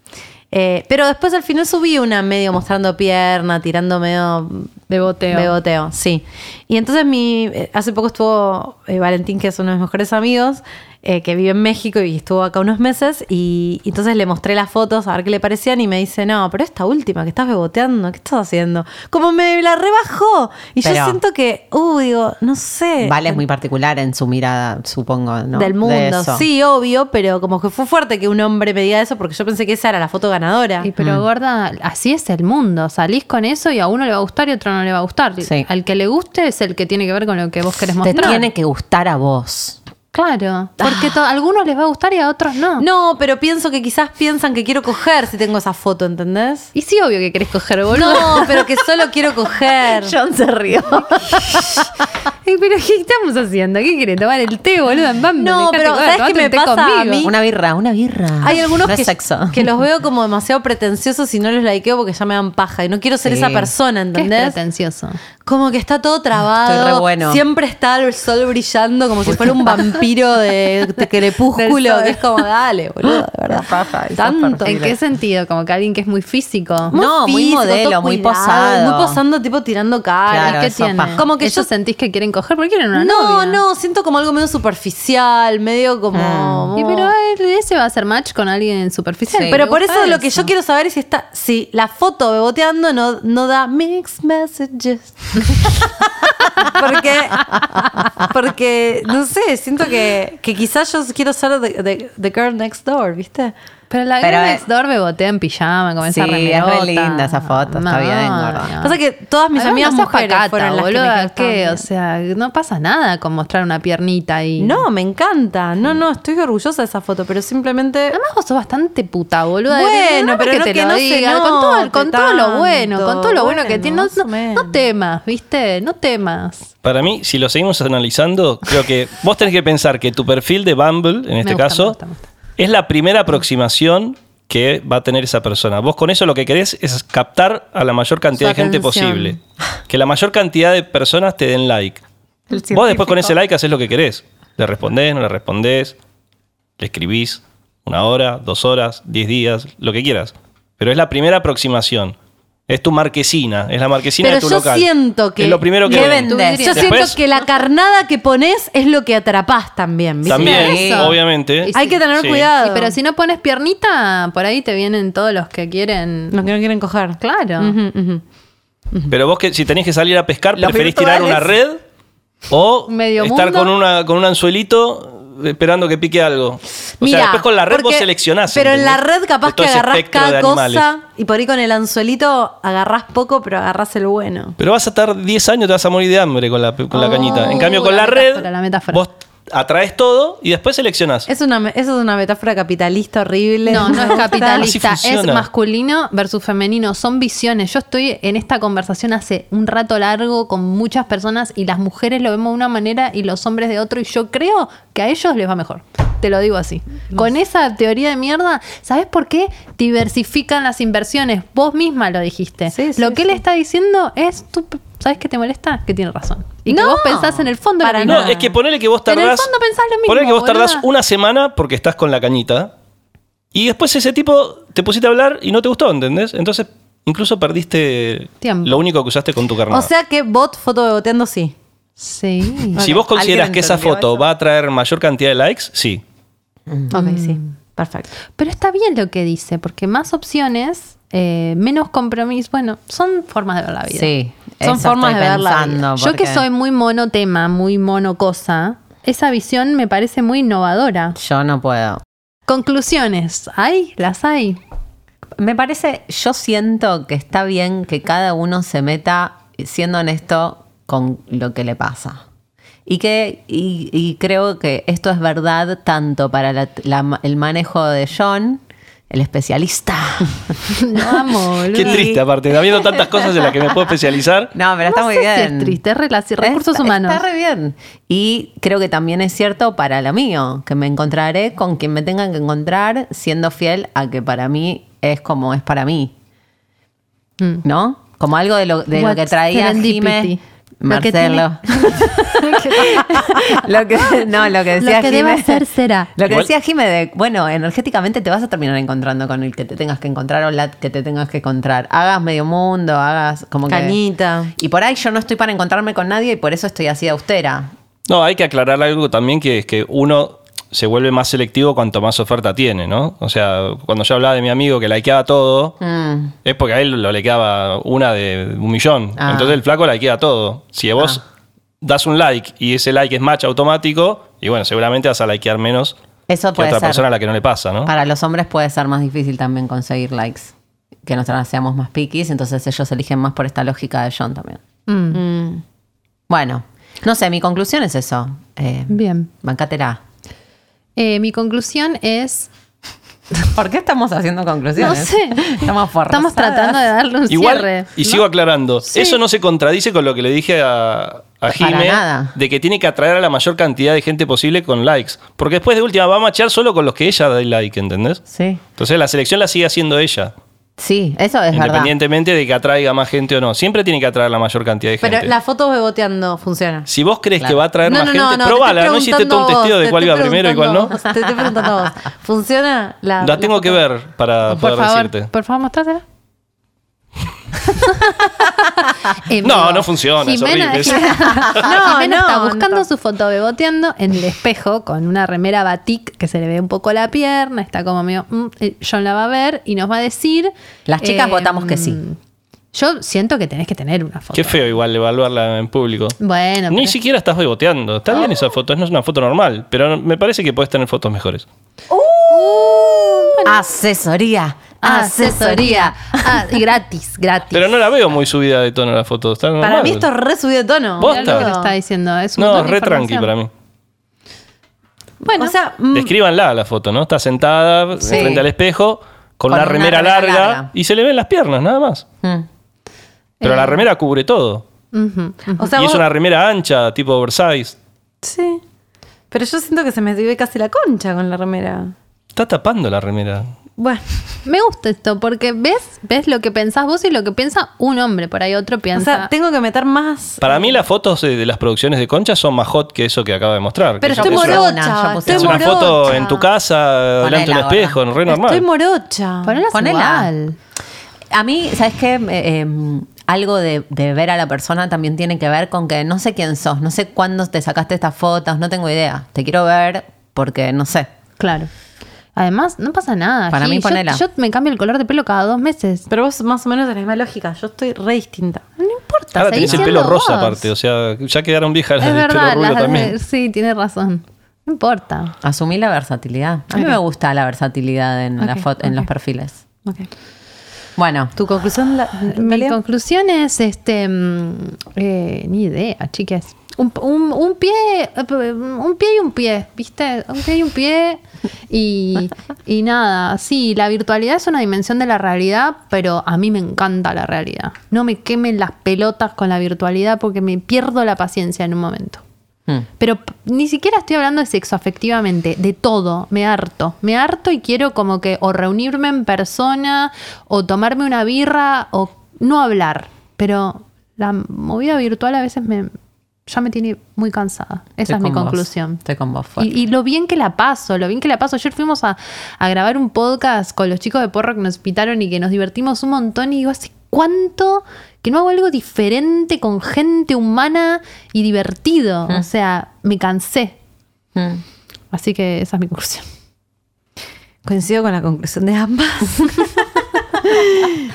Eh, pero después al final subí una medio mostrando pierna, tirando medio Beboteo. Beboteo, sí. Y entonces mi, eh, hace poco estuvo Valentín, que es uno de mis mejores amigos, eh, que vive en México y estuvo acá unos meses. Y, y entonces le mostré las fotos a ver qué le parecían. Y me dice, no, pero esta última que estás beboteando, ¿qué estás haciendo? Como me la rebajó. Y yo siento que, uh, digo, no sé. Vale es muy particular en su mirada, supongo, ¿no? Del De mundo, sí, obvio, pero como que fue fuerte que un hombre me diga eso porque yo pensé que esa era la foto ganadora. Y pero gorda, así es el mundo. Salís con eso y a uno le va a gustar y a otro no le va a gustar. Sí. Al que le guste es el que tiene que ver con lo que vos querés Te mostrar. tiene que gustar a vos. Claro, porque a algunos les va a gustar y a otros no. No, pero pienso que quizás piensan que quiero coger si tengo esa foto, ¿entendés? Y sí, obvio que querés coger, boludo. No, pero que solo quiero coger. [laughs] John se rió. [laughs] Pero ¿qué estamos haciendo? ¿Qué querés? ¿Tomar el té, boludo? En Bumble? No, Dejate pero joder, ¿sabes qué me pasa a conmigo. mí? Una birra, una birra. Hay algunos No que, sexo. que los veo como demasiado pretenciosos y no los likeo porque ya me dan paja y no quiero ser Sí. esa persona, ¿Qué es ¿entendés? pretencioso? Como que está todo trabado. Estoy re bueno. Siempre está el sol brillando como si fuera un [laughs] vampiro de, de crepúsculo. Que es como, dale, boludo, de [laughs] verdad. paja, Tanto. ¿En qué sentido? Como que alguien que es muy físico. No, muy modelo, muy cuidado, posado. Muy posando, tipo tirando cara. Claro, ¿Qué tiene? paja. Como que ¿Ellos yo- sentís que quieren coger? porque quieren una No, novia? no, siento como algo medio superficial, medio como. Y pero él- ese va a hacer match con alguien superficial. Sí. Pero ¿Le por eso lo que yo quiero saber es si está, si la foto beboteando no, no da mixed messages. [laughs] porque, porque, no sé, siento que, que quizás yo quiero ser the, the- the girl next door, ¿viste? Pero la Pero, girl eh, next door bebotea en pijama con esa Sí, es re linda esa foto, está bien, gorda. no. Pasa que todas mis Además, amigas no seas mujeres pacata, fueron las que me. O sea, no pasa nada con mostrar una piernita ahí. No, me encanta. No, no, estoy orgullosa de esa foto, pero simplemente. Además vos sos bastante puta, boluda. Bueno, No pero que no te que lo no se digan, con todo, note con todo lo bueno, con todo lo bueno, que tiene. No, Bueno, más o no- menos. no temas, ¿viste? No temas. Para mí, si lo seguimos analizando, creo que vos tenés que pensar que tu perfil de Bumble, en este gusta, caso, me gusta, me gusta. Es la primera aproximación que va a tener esa persona. Vos con eso lo que querés es captar a la mayor cantidad Su de gente atención. posible. [laughs] Que la mayor cantidad de personas te den like. Vos después con ese like haces lo que querés. Le respondés, no le respondés, le escribís una hora, dos horas, diez días, lo que quieras. Pero es la primera aproximación. Es tu marquesina, es la marquesina Pero de tu yo local. siento que. Es lo primero que. Yo Después- siento que la carnada que pones es lo que atrapás también, ¿viste? También, Eso. obviamente. Y Hay que tener Sí. cuidado. Pero si no pones piernita, por ahí te vienen todos los que quieren. Los que no quieren coger. Claro. Pero vos que si tenés que salir a pescar, preferís tirar una red o Medio estar mundo. con una con un anzuelito esperando que pique algo. O sea, después con la red vos seleccionás. Pero en la red capaz que agarrás cada cosa y por ahí con el anzuelito agarrás poco, pero agarrás el bueno. Pero vas a estar 10 años, te vas a morir de hambre con la, con la Oh, cañita. En cambio, con la la, red, metáfora, la metáfora. vos atraes todo y después seleccionás. Es una, eso es una metáfora capitalista horrible. No, no es [laughs] capitalista, es masculino versus femenino, son visiones. Yo estoy en esta conversación hace un rato largo con muchas personas y las mujeres lo vemos de una manera y los hombres de otro y yo creo que a ellos les va mejor. Te lo digo así. Con esa teoría de mierda, ¿sabes por qué? Diversifican las inversiones. Vos misma lo dijiste. Sí, sí, lo que él sí. está diciendo es, tú, ¿sabes qué te molesta? Que tiene razón. Y que No, vos pensás en el fondo de para lo No, mismo. es que ponele que vos En el tardás. fondo pensás lo mismo, ponele que vos tardás boluda. una semana porque estás con la cañita. Y después ese tipo te pusiste a hablar y no te gustó, ¿entendés? Entonces, incluso perdiste Tiempo. lo único que usaste con tu carnal. O sea que bot foto beboteando sí. Sí. si vos consideras ¿Alguien que esa foto eso? va a traer mayor cantidad de likes, sí. Ok, sí. Perfecto. Pero está bien lo que dice, porque más opciones, eh, menos compromiso. Bueno, son formas de ver la vida. Sí, Son eso formas estoy de ver la pensando, Yo que soy muy monotema, muy monocosa, esa visión me parece muy innovadora. Yo no puedo. Conclusiones, ¿hay? ¿Las hay? Me parece, yo siento que está bien que cada uno se meta siendo honesto con lo que le pasa. Y que y, y creo que esto es verdad tanto para la- la- el manejo de John, el especialista. [laughs] No amo, [laughs] Qué triste, aparte, habiendo tantas cosas en las que me puedo especializar. No, pero está No muy sé si bien. es triste, es relaci- recursos Está- humanos. Está re bien. Y creo que también es cierto para lo mío, que me encontraré con quien me tengan que encontrar siendo fiel a que para mí es como es para mí. Mm. ¿No? Como algo de lo, de lo que traía serendipity? Jime. Lo que Marcelo. [laughs] lo que, no, lo que decía Lo que ser será. Lo que Igual- decía Jime de, bueno, energéticamente te vas a terminar encontrando con el que te tengas que encontrar o la que te tengas que encontrar. Hagas medio mundo, hagas como que... Cañita. Y por ahí yo no estoy para encontrarme con nadie y por eso estoy así de austera. No, hay que aclarar algo también que es que uno, se vuelve más selectivo cuanto más oferta tiene, ¿no? O sea, cuando yo hablaba de mi amigo que likeaba todo, Mm. es porque a él lo likeaba una de un millón. Ah. Entonces el flaco likea todo. Si vos das un like y ese like es match automático, y bueno, seguramente vas a likear menos Eso que otra ser. persona a la que no le pasa, ¿no? Para los hombres puede ser más difícil también conseguir likes. Que nosotros seamos más piquis, entonces ellos eligen más por esta lógica de John también. Mm. Bueno, no sé, mi conclusión es eso. Eh, Bien. Bancátela. Eh, mi conclusión es. [laughs] ¿Por qué estamos haciendo conclusiones? No sé. Estamos forzadas. Estamos tratando de darle un Igual, cierre. y ¿no? sigo aclarando, eso no se contradice con lo que le dije a, a Jime de que tiene que atraer a la mayor cantidad de gente posible con likes. Porque después de última va a machear solo con los que ella da like, ¿entendés? Sí. Entonces la selección la sigue haciendo ella, Sí, eso es verdad. independientemente de que atraiga más gente o no. Siempre tiene que atraer la mayor cantidad de gente. Pero la foto beboteando funciona. Si vos crees Claro. que va a atraer No, más no, gente, no, no, te probala. No hiciste todo un vos, de cuál iba primero y cuál no. Te estoy preguntando a vos. [laughs] ¿Funciona la La tengo que ver para Por poder favor, decirte. por favor, mostrátela. [laughs] No, vivo. no funciona, es Jimena, horrible. Jimena- [laughs] No, [laughs] Jimena no, está buscando no. su foto beboteando en el espejo con una remera batik que se le ve un poco la pierna, está como medio. mm, eh, John la va a ver y nos va a decir. Las chicas eh, votamos que sí. Yo siento que tenés que tener una foto. Qué feo igual evaluarla en público. Bueno, Ni pero- siquiera estás beboteando. Está bien esa foto, no es una foto normal, pero me parece que puedes tener fotos mejores. Asesoría. Asesoría. Ah, y gratis, gratis. Pero no la veo muy subida de tono la foto. Está normal. Para mí esto es re subido de tono. ¿Vos? Mirá lo que posta. está diciendo. Es un No, montón de re tranqui información. para mí. Bueno, o sea, mm, Descríbanla la foto, ¿no? Está sentada Sí. frente al espejo con, Con una una remera, remera larga, larga. y se le ven las piernas, nada más. Mm. Pero Eh. la remera cubre todo. ujú, ujú. o sea, y es vos- una remera ancha, tipo oversize. Sí. Pero yo siento que se me ve casi la concha con la remera. Está tapando la remera. Bueno, Me gusta esto porque ves, ves lo que pensás vos y lo que piensa un hombre. Por ahí otro o piensa. sea, tengo que meter más. Para mí las fotos de, de las producciones de Concha son más hot que eso que acaba de mostrar. Pero estoy es una- una, morocha. Estoy Es una morocha. foto en tu casa, delante de un espejo, re normal. Estoy morocha. Ponela Ponela. A mí, ¿sabes qué? Eh, eh, algo de, de ver a la persona también tiene que ver con que no sé quién sos, no sé cuándo te sacaste estas fotos, no tengo idea. Te quiero ver porque no sé. Claro. Además, no pasa nada. Para mí, ponela. Yo, me cambio el color de pelo cada dos meses. Pero vos más o menos tenés la misma lógica. Yo estoy re distinta. No importa. Ahora tenés el pelo rosa aparte, o sea, ya quedaron viejas las del pelo rubio también. sí, tiene razón. No importa. Asumí la versatilidad. A mí me gusta la versatilidad en, la foto, en los perfiles. Ok. Bueno, ¿Tu conclusión, la, Mi conclusión es, este, mm, eh, ni idea, chicas. Un, un- un pie, un pie y un pie, ¿viste? Un pie y un pie. Y, y nada, sí, la virtualidad es una dimensión de la realidad, pero a mí me encanta la realidad. No me quemen las pelotas con la virtualidad porque me pierdo la paciencia en un momento. mm, Pero ni siquiera estoy hablando de sexo afectivamente, de todo, me harto. Me harto y quiero como que o reunirme en persona o tomarme una birra o no hablar. Pero la movida virtual a veces me ya me tiene muy cansada. Esa estoy es mi vos. conclusión. Estoy con vos. fuerte. Y, y lo bien que la paso, lo bien que la paso. Ayer fuimos a, a grabar un podcast con los chicos de Porro que nos invitaron y que nos divertimos un montón. Y digo, ¿hace cuánto que no hago algo diferente con gente humana y divertido? O sea, me cansé. Mm. Así que esa es mi conclusión. Coincido con la conclusión de ambas. [laughs]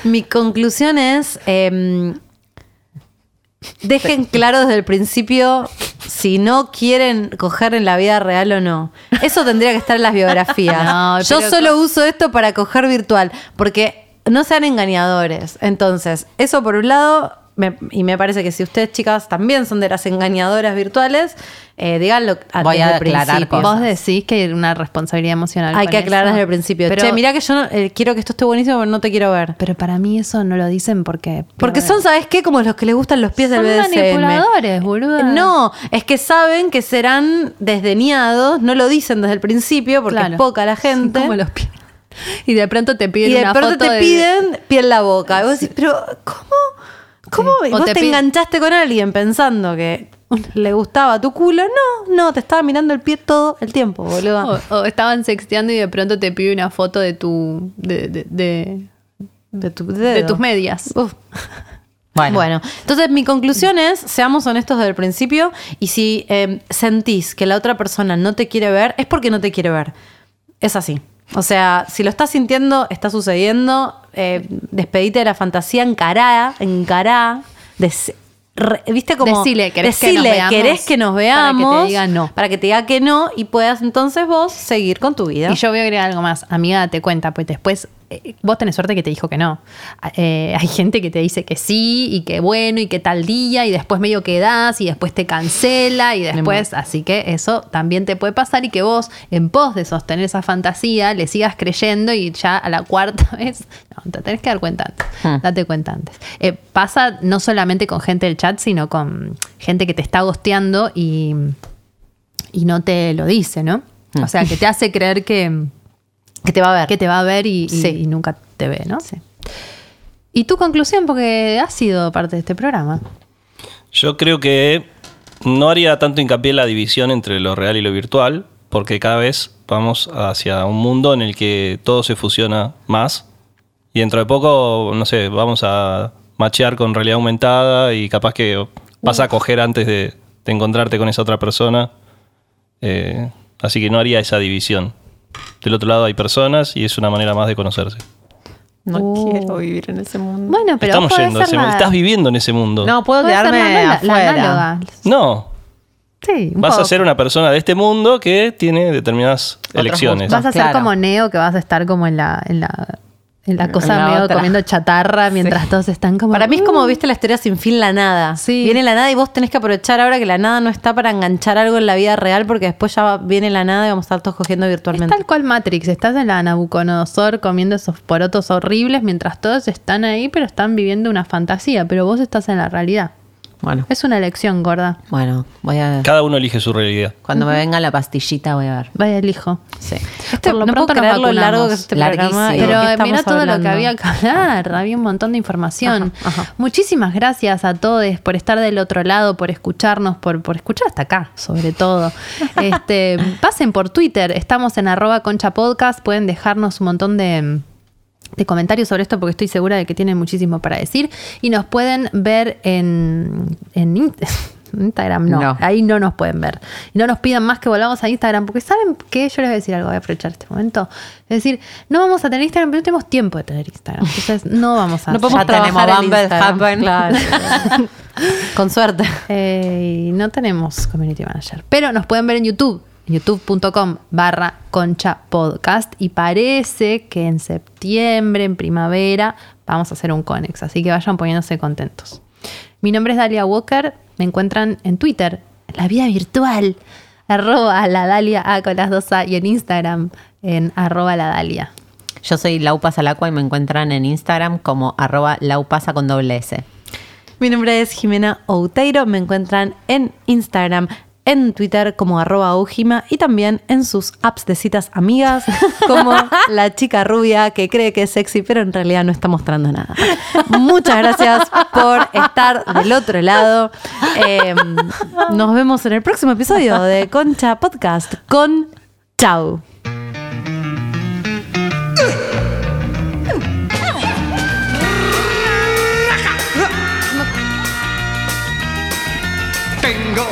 Mi conclusión es, em, dejen claro desde el principio si no quieren coger en la vida real o no. Eso tendría que estar en las biografías. [laughs] No, Yo solo uso esto para coger virtual, porque no sean engañadores. Entonces, eso por un lado, me- y me parece que si ustedes chicas también son de las engañadoras virtuales, eh, díganlo a- Voy desde a el aclarar principio. cosas. Vos decís que hay una responsabilidad emocional. Hay con que aclarar eso. desde el principio. Pero, che, mirá que yo no- eh, quiero que esto esté buenísimo, pero no te quiero ver. pero para mí eso no lo dicen porque. Porque son, ¿sabes qué? Como los que les gustan los pies Son del BDSM. manipuladores, boluda. No, es que saben que serán desdeñados, no lo dicen desde el principio porque Claro. es poca la [laughs] gente. Como los pies. Y de pronto te piden y de una pronto foto te de- piden piel en la boca. Y vos decís, pero ¿cómo? ¿Cómo? Sí. Vos te enganchaste con alguien pensando que le gustaba tu culo. No, no, te estaba mirando el pie todo el tiempo, boludo. O, o estaban sexteando y de pronto te pide una foto de tu. de, de, de- De, tu de tus medias. Uf. Bueno. Bueno, entonces mi conclusión es, seamos honestos desde el principio y si eh, sentís que la otra persona no te quiere ver, es porque no te quiere ver. Es así. O sea, si lo estás sintiendo, está sucediendo, eh, despedite de la fantasía, encará, encará, des- re- ¿viste como? Decile, ¿querés que nos decile, veamos? ¿querés que nos Para que te veamos? diga no. Para que te diga que no y puedas entonces vos seguir con tu vida. Y yo voy a agregar algo más. Amiga, date cuenta, pues después vos tenés suerte que te dijo que no. Eh, hay gente que te dice que sí y que bueno y que tal día y después medio quedás y después te cancela y después, así que eso también te puede pasar y que vos en pos de sostener esa fantasía le sigas creyendo y ya a la cuarta [laughs] vez, no, te tenés que dar cuenta antes. Hmm. Date cuenta antes. Eh, pasa no solamente con gente del chat, sino con gente que te está gosteando y y no te lo dice, ¿no? O sea, que te hace creer que, que te va a ver. que te va a ver y, y- Sí. y nunca te ve, ¿no? Sí. Y tu conclusión, porque has sido parte de este programa. Yo creo que no haría tanto hincapié en la división entre lo real y lo virtual, porque cada vez vamos hacia un mundo en el que todo se fusiona más. Y dentro de poco, no sé, vamos a machear con realidad aumentada y capaz que vas a coger antes de, de encontrarte con esa otra persona. Eh, así que no haría esa división. Del otro lado hay personas y es una manera más de conocerse. No Uh. quiero vivir en ese mundo. Bueno, pero Estamos yendo a ese mundo. Estás viviendo en ese mundo. No, puedo quedarme la, afuera. No, Sí, vas a ser una persona de este mundo que tiene determinadas elecciones. Vas a ser Claro. como Neo, que vas a estar como en la, en la, en la cosa la medio otra. comiendo chatarra [laughs] mientras todos están como. Para mí es como, "Uh". viste, la historia sin fin, la nada. Sí. Viene la nada y vos tenés que aprovechar ahora que la nada no está para enganchar algo en la vida real porque después ya va- viene la nada y vamos a estar todos cogiendo Es virtualmente. tal cual Matrix, estás en la Nabucodonosor comiendo esos porotos horribles mientras todos están ahí, pero están viviendo una fantasía, pero vos estás en la realidad. Bueno, Es una elección, gorda. bueno, voy a. Cada uno elige su realidad. Cuando me venga la pastillita voy a ver. Vaya elijo. Sí. Este, Por lo no puedo creer lo largo que es este programa. De Pero eh, mira todo lo que había que hablar, había un montón de información. Ajá, ajá. Muchísimas gracias a todos por estar del otro lado, por escucharnos, por, por escuchar hasta acá, sobre todo. Este, [laughs] pasen por Twitter, estamos en arroba concha podcast, pueden dejarnos un montón de, de comentarios sobre esto porque estoy segura de que tienen muchísimo para decir. Y nos pueden ver en, en In- [laughs] Instagram, no, No. ahí no nos pueden ver. No nos pidan más que volvamos a Instagram, porque ¿saben qué? Yo les voy a decir algo, voy a aprovechar este momento. Es decir, no vamos a tener Instagram, pero no tenemos tiempo de tener Instagram. Entonces no vamos a No podemos Ya trabajar Bumble, Instagram. Claro. [laughs] Con suerte. Eh, no tenemos community manager. Pero nos pueden ver en YouTube, youtube.com barra concha podcast. Y parece que en septiembre, en primavera, vamos a hacer un Conex. Así que vayan poniéndose contentos. Mi nombre es Dalia Walker. Me encuentran en Twitter, en la vida virtual, arroba la Dalia A con las dos A y en Instagram en arroba la Dalia. Yo soy Laupazalacua y me encuentran en Instagram como arroba laupasa con doble S. Mi nombre es Jimena Outeiro. Me encuentran en Instagram, en Twitter como arroba Aujima y también en sus apps de citas amigas como [laughs] la chica rubia que cree que es sexy pero en realidad no está mostrando nada. Muchas gracias por estar del otro lado. Eh, nos vemos en el próximo episodio de Concha Podcast con Chau. Tengo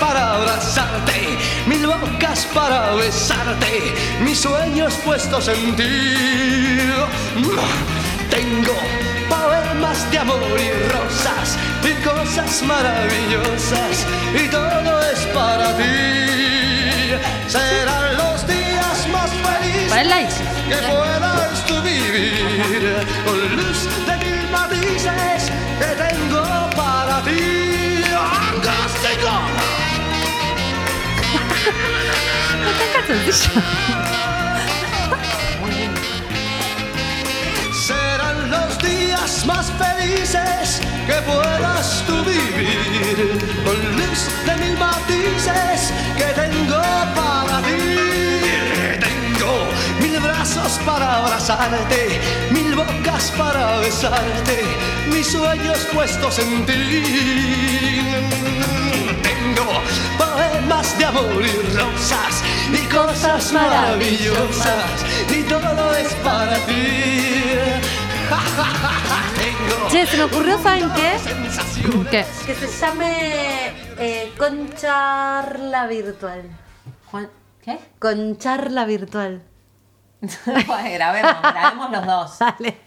Para abrazarte, mil bocas para besarte, mis sueños puestos en ti. Tengo poemas de amor y rosas y cosas maravillosas y todo es para ti. Serán los días más felices que puedas tú vivir con luz de mil matices que tengo Serán los días más felices puedas tú vivir con luz de mil matices que tengo para ti. Brazos para abrazarte, mil bocas para besarte, mis sueños puestos en ti. Tengo poemas de amor y rosas y cosas maravillosas y todo es para ti. [laughs] Che, se me ocurrió, ¿saben qué? Que se llame eh, Concharla Virtual. ¿Qué? Concharla Virtual. [laughs] grabemos, grabemos los dos. [laughs] Dale.